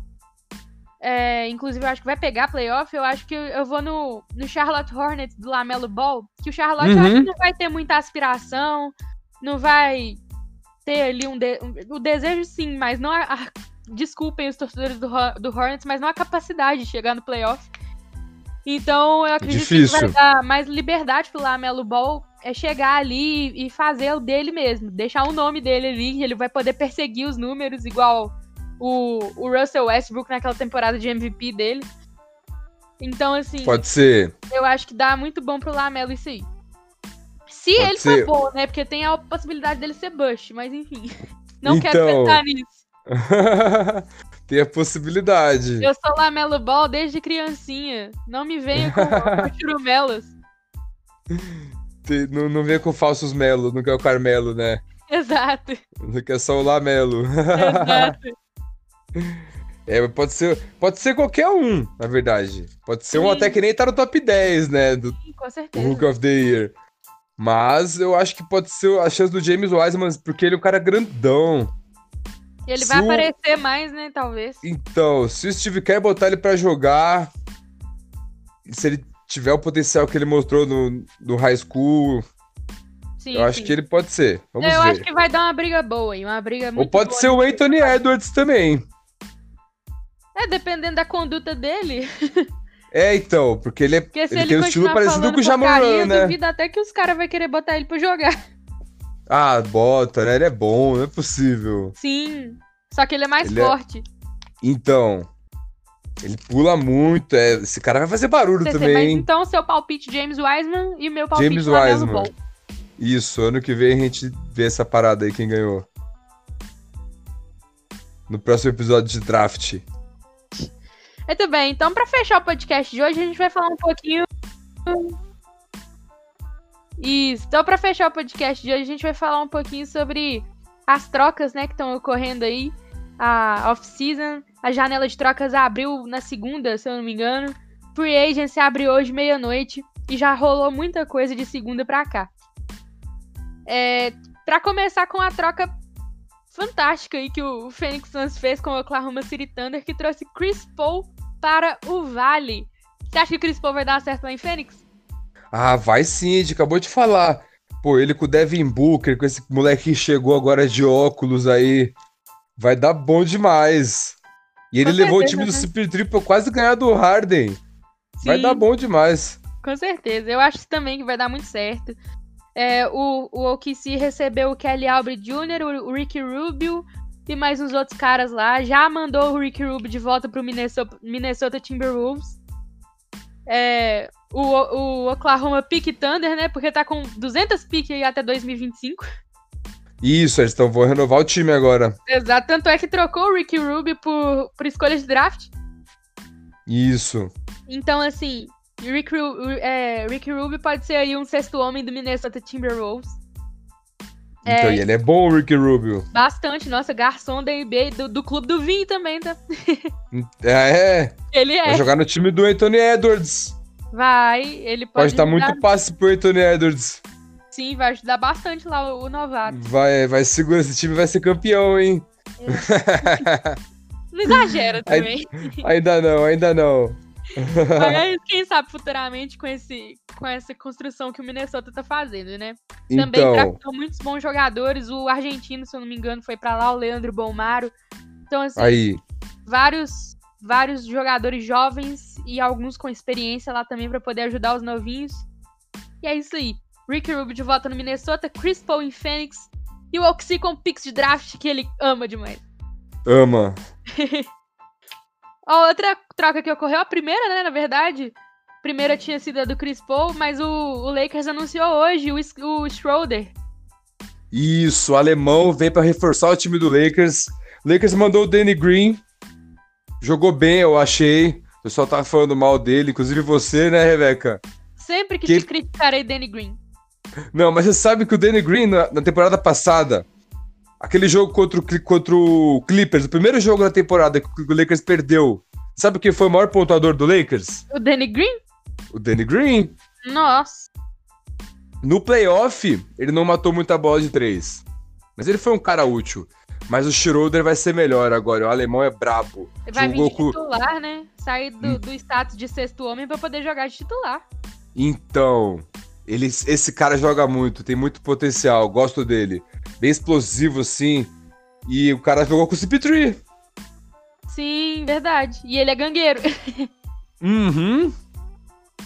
é, inclusive eu acho que vai pegar playoff, eu acho que eu vou no, no Charlotte Hornets do Lamelo Ball, que o Charlotte uhum. eu acho que não vai ter muita aspiração, não vai ter ali um, de, um o desejo sim, mas não a, a, desculpem os torcedores do, do Hornets, mas não a capacidade de chegar no playoff. Então eu acredito Difícil. que vai dar mais liberdade pro Lamelo Ball é chegar ali e fazer o dele mesmo, deixar o nome dele ali, ele vai poder perseguir os números igual o, o Russell Westbrook naquela temporada de MVP dele. Então, assim. Pode ser. Eu acho que dá muito bom pro Lamelo isso aí. Se Pode ele ser. for bom, né? Porque tem a possibilidade dele ser Bush, mas enfim. (laughs) Não Então. quero pensar nisso. (laughs) Tem a possibilidade. Eu sou Lamelo Ball desde criancinha. Não me venha com, (laughs) com churumelas. Tem- não, não vem com falsos Melo, não quer o Carmelo, né? Exato, Não quer só o Lamelo. exato. É, pode ser, pode ser qualquer um, na verdade. Pode ser um Sim. até que nem tá no top 10, né? Do Sim, com certeza. Hook of the Year. Mas eu acho que pode ser a chance do James Wiseman, porque ele é um cara grandão. Ele Se vai o- aparecer mais, né? Talvez. Então, se o Steve Kerr botar ele pra jogar, e se ele tiver o potencial que ele mostrou no, no high school, Sim, eu acho sim. que ele pode ser. Vamos eu ver. acho que vai dar uma briga boa aí, uma briga muito Ou pode boa ser o Anthony Edwards também. É, dependendo da conduta dele. (laughs) É, então, porque ele, é, Porque ele ele, tem um estilo parecido com o Jamoran, eu né? duvido até que os caras vão querer botar ele pra jogar. Ah, bota, né? Ele é bom, não é possível. Sim. Só que ele é mais Ele é- forte. Então, ele pula muito, é, esse cara vai fazer barulho CC, também, mas então seu palpite James Wiseman e meu palpite James Wiseman. Ball. Isso, ano que vem a gente vê essa parada aí, quem ganhou. No próximo episódio de draft. Muito bem, então pra fechar o podcast de hoje, a gente vai falar um pouquinho. Isso, então pra fechar o podcast de hoje, a gente vai falar um pouquinho sobre as trocas, né, que estão ocorrendo aí. A off-season, a janela de trocas abriu na segunda, se eu não me engano. Free Agency abriu hoje meia-noite e já rolou muita coisa de segunda pra cá. É, para começar com a troca fantástica aí que o Phoenix Suns fez com o Oklahoma City Thunder, que trouxe Chris Paul para o Vale. Você acha que o Chris Paul vai dar certo lá em Phoenix? Ah, vai sim, a gente acabou de falar. Pô, ele com o Devin Booker, com esse moleque que chegou agora de óculos aí, vai dar bom demais. E ele Com levou o certeza, time do né? Super Triple quase ganhar do Harden. Vai Sim. dar bom demais. Com certeza. Eu acho também que vai dar muito certo. É, o, o OKC recebeu o Kelly Oubre Jr., o, o Ricky Rubio e mais uns outros caras lá. Já mandou o Ricky Rubio de volta pro Minnesota, Minnesota Timberwolves. É, o, o Oklahoma Pick Thunder, né? Porque tá com 200 pick aí até 2025. Isso, eles estão vão renovar o time agora. Exato. Tanto é que trocou o Ricky Rubio por, por escolha de draft. Isso. Então, assim, Rick, é, Ricky Rubio pode ser aí um sexto homem do Minnesota Timberwolves. Então, É. e ele é bom, Ricky Rubio. Bastante, nossa, garçom da NBA, do, do clube do vinho também, tá? (laughs) É, é. Ele Vai é. jogar no time do Anthony Edwards. Vai, ele pode. Pode dar muito passe pro Anthony Edwards. Sim, vai ajudar bastante lá o, o novato. Vai, vai segurar esse time, vai ser campeão, hein? (laughs) Não exagera também. Ainda não, ainda não. (laughs) Mas (laughs) quem sabe futuramente com, esse, com essa construção que o Minnesota tá fazendo, né? Também Então, draftou muitos bons jogadores. O argentino, se eu não me engano, foi pra lá, o Leandro Bomaro. Então, assim, aí. vários, vários jogadores jovens e alguns com experiência lá também pra poder ajudar os novinhos. E é isso aí. Ricky Rubio de volta no Minnesota, Chris Paul em Phoenix e o Oxy com picks de draft que ele ama demais. Ama. (laughs) A outra troca que ocorreu, a primeira, né, na verdade. A primeira tinha sido a do Chris Paul, mas o, o Lakers anunciou hoje o, o Schroeder. Isso, o alemão veio pra reforçar o time do Lakers. Lakers mandou o Danny Green. Jogou bem, eu achei. O pessoal tava falando mal dele, inclusive você, né, Rebeca? Sempre que, Que- te criticarei Danny Green. Não, mas você sabe que o Danny Green, na, na temporada passada, aquele jogo contra o, contra o Clippers, o primeiro jogo da temporada que o Lakers perdeu, sabe quem foi o maior pontuador do Lakers? O Danny Green? O Danny Green. Nossa. No playoff, ele não matou muita bola de três. Mas ele foi um cara útil. Mas o Schroeder vai ser melhor agora. O alemão é brabo. Vai vir de com- titular, né? Sair do, Hum. do status de sexto homem pra poder jogar de titular. Então, ele, esse cara joga muito, tem muito potencial. Gosto dele. Bem explosivo, assim. E o cara jogou com o CP3. Sim, verdade. E ele é gangueiro. (laughs) Uhum.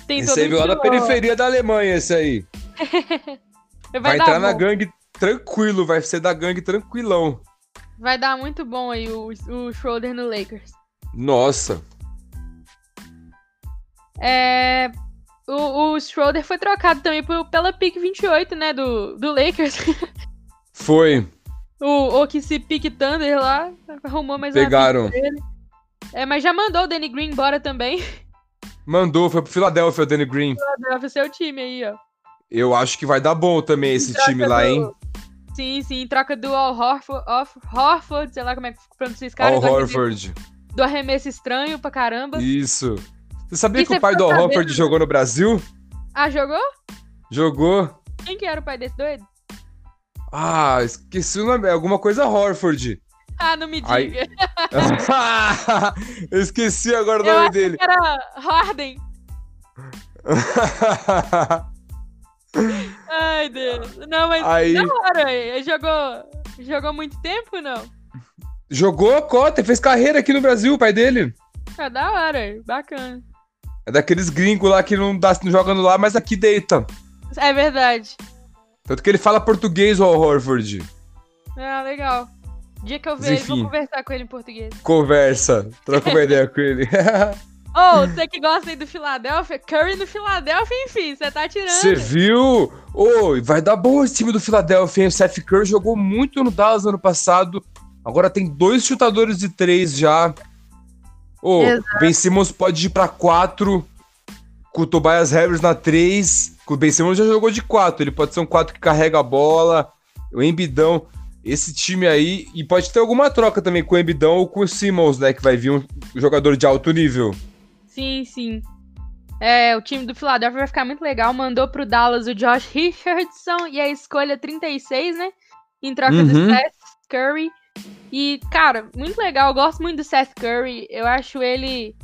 tem esse aí veio lá da periferia da Alemanha, esse aí. (laughs) vai, vai entrar bom. na gangue tranquilo, vai ser da gangue tranquilão. Vai dar muito bom aí o, o Schroeder no Lakers. Nossa. É, o, o Schroeder foi trocado também por, pela pick 28, né, do, do Lakers. (laughs) Foi. O OKC Pick Thunder lá, arrumou mais Pegaram. É, mas já mandou o Danny Green embora também. Mandou, foi pro Philadelphia o Danny Green. Philadelphia, seu time aí, ó. Eu acho que vai dar bom também esse time lá, do... hein? Sim, sim, em troca do Al Horford, Horford, sei lá como é que pronuncia esse cara. Al Horford. Arremesso, do arremesso estranho pra caramba. Isso. Você sabia e que o pai do Al Horford jogou no Brasil? Ah, jogou? Jogou. Quem que era o pai desse doido? Ah, esqueci o nome. Alguma coisa Horford. Ah, não me diga. Aí... Eu (laughs) (laughs) esqueci agora o nome dele. era Harden. (laughs) Ai, Deus. Não, mas Aí... da hora. Jogou, jogou muito tempo, não? Jogou cota, fez carreira aqui no Brasil, o pai dele. É da hora, bacana. É daqueles gringos lá que não, dá, não jogando lá, mas aqui deita. É verdade. Tanto que ele fala português, o Al Horford. Ah, legal. Dia que eu ver ele, vou conversar com ele em português. Conversa. Troca uma ideia com ele. Ô, (laughs) oh, você que gosta aí do Philadelphia, Curry no Philadelphia, enfim, você tá tirando. Você viu? Ô, oh, vai dar bom esse time do Philadelphia, hein? O Seth Curry jogou muito no Dallas ano passado. Agora tem dois chutadores de três já. Ô, oh, Ben Simmons pode ir pra quatro. Com o Tobias Harris na três. O Ben Simmons já jogou de quatro. Ele pode ser um quatro que carrega a bola. O Embidão. Esse time aí. E pode ter alguma troca também com o Embidão ou com o Simmons, né? Que vai vir um jogador de alto nível. Sim, sim. É, o time do Philadelphia vai ficar muito legal. Mandou pro Dallas o Josh Richardson e a escolha 36, né? Em troca uhum. do Seth Curry. E, cara, muito legal. Eu gosto muito do Seth Curry. Eu acho ele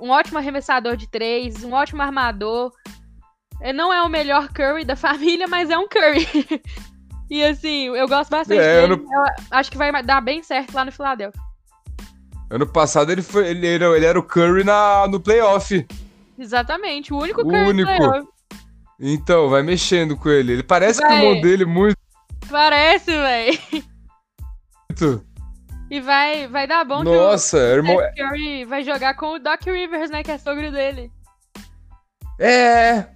um ótimo arremessador de três, um ótimo armador. Ele não é o melhor Curry da (laughs) família, mas é um Curry. (laughs) e assim, eu gosto bastante é, dele. Eu acho que vai dar bem certo lá no Philadelphia. Ano passado ele foi. Ele era, ele era o Curry na, no playoff. Exatamente, o único o Curry único. no playoff. Então, vai mexendo com ele. Ele parece com o irmão dele muito. Parece, velho. Muito. E vai, vai dar bom Nossa, que o irmão... Curry vai jogar com o Doc Rivers, né? Que é sogro dele. É.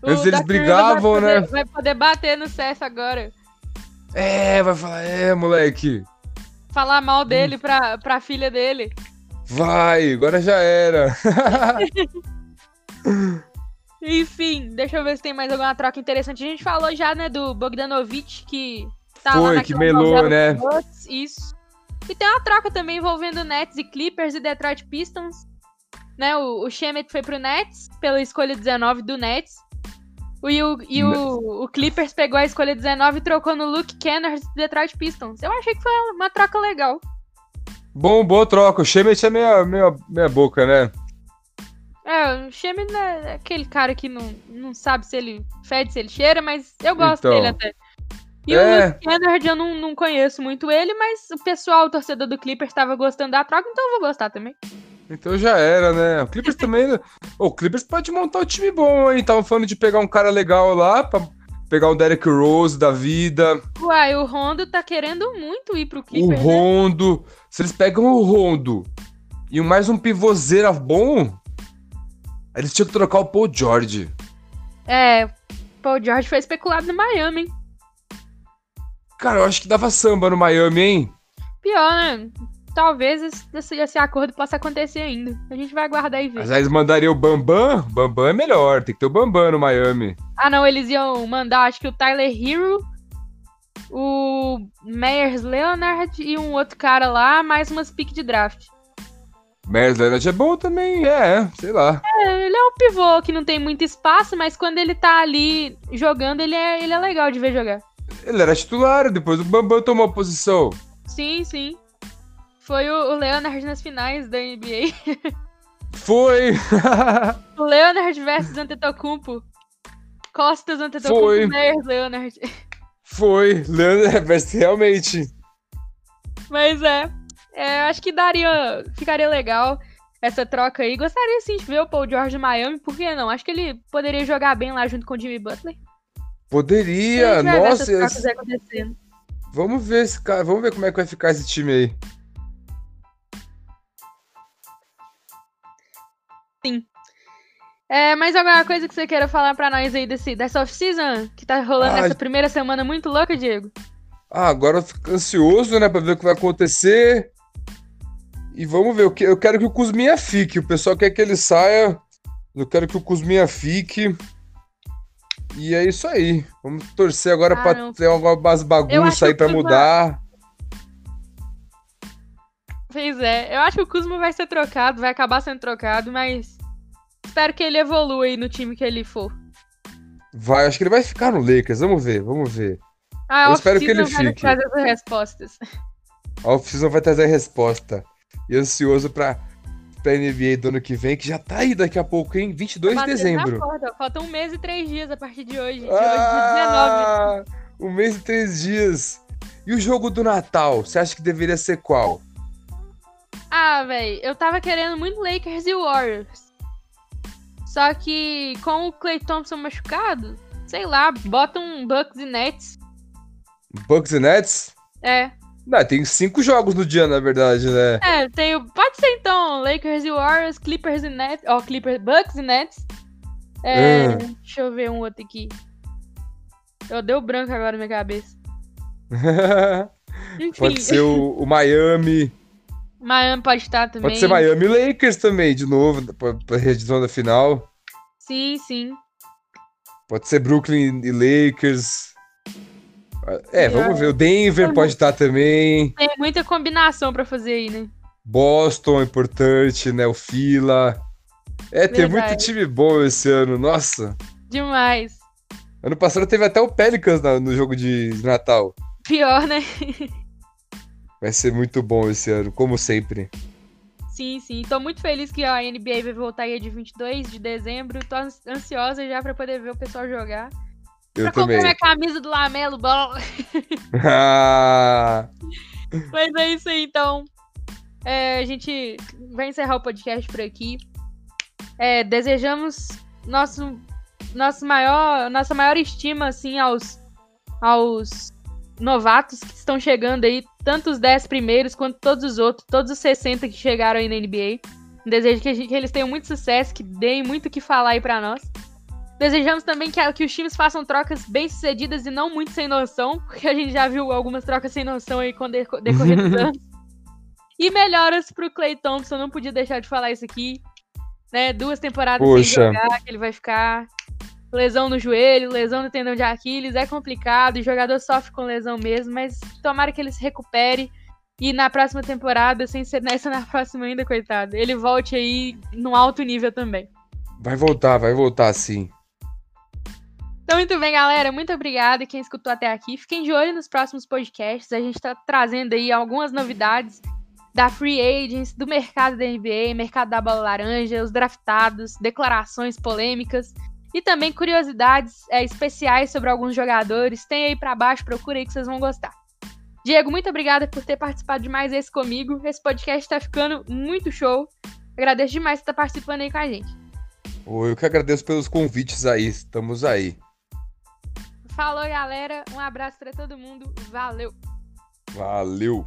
O Antes eles brigavam, vai poder, né? Vai poder bater no CS agora. É, vai falar, é, moleque falar mal dele pra, pra filha dele. Vai, agora já era. (laughs) Enfim, deixa eu ver se tem mais alguma troca interessante. A gente falou já, né, do Bogdanovich, que tá Foi, que melou, né? Bucks, isso. E tem uma troca também envolvendo Nets e Clippers e Detroit Pistons. Né, o, o Shemet foi pro Nets, pela escolha 19 do Nets. E, o, e o, o, Clippers pegou a escolha 19 e trocou no Luke Kennard do Detroit Pistons. Eu achei que foi uma troca legal. Bom, boa troca. O Shemet é meia, meia, meia boca, né? É, o Shemet é aquele cara que não, não sabe se ele fede, se ele cheira, mas eu gosto então, dele até. E é... o Kennard eu não, não conheço muito ele, mas o pessoal, o torcedor do Clippers, estava gostando da troca, então eu vou gostar também. Então já era, né? O Clippers (laughs) também. o Clippers pode montar um time bom, hein? Tava falando de pegar um cara legal lá pra pegar o Derek Rose da vida. Uai, o Rondo tá querendo muito ir pro Clippers. O né? Rondo. Né? Se eles pegam o Rondo e mais um pivôzeira bom, eles tinham que trocar o Paul George. É, Paul George foi especulado no Miami, hein? Cara, eu acho que dava samba no Miami, hein? Pior, né? talvez esse, esse, acordo possa acontecer ainda. A gente vai aguardar e ver. Mas eles mandariam o Bambam? Bambam é melhor, tem que ter o Bambam no Miami. Ah, não, eles iam mandar, acho que o Tyler Hero, o Meyers Leonard e um outro cara lá, mais umas piques de draft. Meyers Leonard é bom também, é, sei lá. É, ele é um pivô que não tem muito espaço, mas quando ele tá ali jogando, ele é, ele é legal de ver jogar. Ele era titular, depois o Bambam tomou a posição. Sim, sim. Foi o, Leonard nas finais da NBA. (laughs) Foi! o Leonard versus Antetokounmpo. Costas Antetokounmpo Foi. Leonard. Foi, Leonard (laughs) versus realmente. Mas é, é, acho que daria, ficaria legal. essa troca aí. Gostaria sim de ver o Paul George Miami, por que não? Acho que ele poderia jogar bem lá junto com o Jimmy Butler. Poderia, nossa. Vamos ver esse cara, vamos ver como é que vai ficar esse time aí. Sim. É, mais alguma coisa que você queira falar pra nós aí desse, dessa off-season que tá rolando ah, nessa primeira semana muito louca, Diego? Ah, agora eu fico ansioso, né, pra ver o que vai acontecer. E vamos ver, eu quero que o Cusminha fique. O pessoal quer que ele saia. Eu quero que o Cusminha fique. E é isso aí. Vamos torcer agora ah, pra não. ter algumas bagunças aí pra Kuzma... mudar. Pois é, eu acho que o Kuzma vai ser trocado, vai acabar sendo trocado, mas espero que ele evolua aí no time que ele for. Vai, acho que ele vai ficar no Lakers, vamos ver, vamos ver. Ah, eu espero que ele vai fique. trazer as respostas. A off-season vai trazer a resposta. E ansioso pra, pra NBA do ano que vem, que já tá aí daqui a pouco, hein? 22 tá de dezembro. Porta, falta um mês e três dias a partir de hoje. De ah, hoje, 19. Um mês e três dias. E o jogo do Natal, você acha que deveria ser qual? Ah, velho, eu tava querendo muito Lakers e Warriors. Só que com o Clay Thompson machucado, sei lá, bota um Bucks e Nets. Bucks e Nets? É. Não, tem cinco jogos no dia, na verdade, né? É, tem o... Pode ser então, Lakers e Warriors, Clippers e Nets. Ó, Clippers, Bucks e Nets. É, hum. Deixa eu ver um outro aqui. Eu dei o branco agora na minha cabeça. (laughs) Pode ser o, o Miami. (laughs) Miami pode estar também. Pode ser Miami Lakers também, de novo, pra, pra reedição da final. Sim, sim. Pode ser Brooklyn e Lakers. É, vamos ver. O Denver pode estar também. Tem muita combinação para fazer aí, né? Boston é importante, né? O Fila. É, Verdade. tem muito time bom esse ano, nossa. Demais. Ano passado teve até o Pelicans no jogo de Natal. Pior, né? Vai ser muito bom esse ano, como sempre. Sim, sim. Tô muito feliz que a NBA vai voltar aí de 22 de dezembro. Tô ansiosa já para poder ver o pessoal jogar. Eu pra também. comprar minha camisa do Lamelo Ball. (laughs) (laughs) ah. Mas é isso aí, então. É, a gente vai encerrar o podcast por aqui. É, desejamos nosso, nosso maior, nossa maior estima assim aos, aos novatos que estão chegando aí, tanto os 10 primeiros quanto todos os outros, todos os 60 que chegaram aí na NBA. Desejo que, gente, que eles tenham muito sucesso, que deem muito o que falar aí pra nós. Desejamos também que, que os times façam trocas bem sucedidas e não muito sem noção, porque a gente já viu algumas trocas sem noção aí com decorrer dos (laughs) anos. E melhoras pro Clay Thompson, não podia deixar de falar isso aqui. Né? Duas temporadas Puxa. sem jogar, que ele vai ficar lesão no joelho, lesão no tendão de Aquiles, é complicado, o jogador sofre com lesão mesmo, mas tomara que ele se recupere e na próxima temporada, sem ser nessa (laughs) na próxima ainda, coitado, ele volte aí no alto nível também. Vai voltar, vai voltar sim. Então, muito bem, galera. Muito obrigada quem escutou até aqui. Fiquem de olho nos próximos podcasts. A gente está trazendo aí algumas novidades da Free Agents, do mercado da NBA, mercado da bola laranja, os draftados, declarações polêmicas. E também curiosidades é, especiais sobre alguns jogadores. Tem aí para baixo, procura aí que vocês vão gostar. Diego, muito obrigada por ter participado de mais esse comigo. Esse podcast está ficando muito show. Agradeço demais por estar participando aí com a gente. Eu que agradeço pelos convites aí. Estamos aí. Falou, galera. Um abraço para todo mundo. Valeu. Valeu.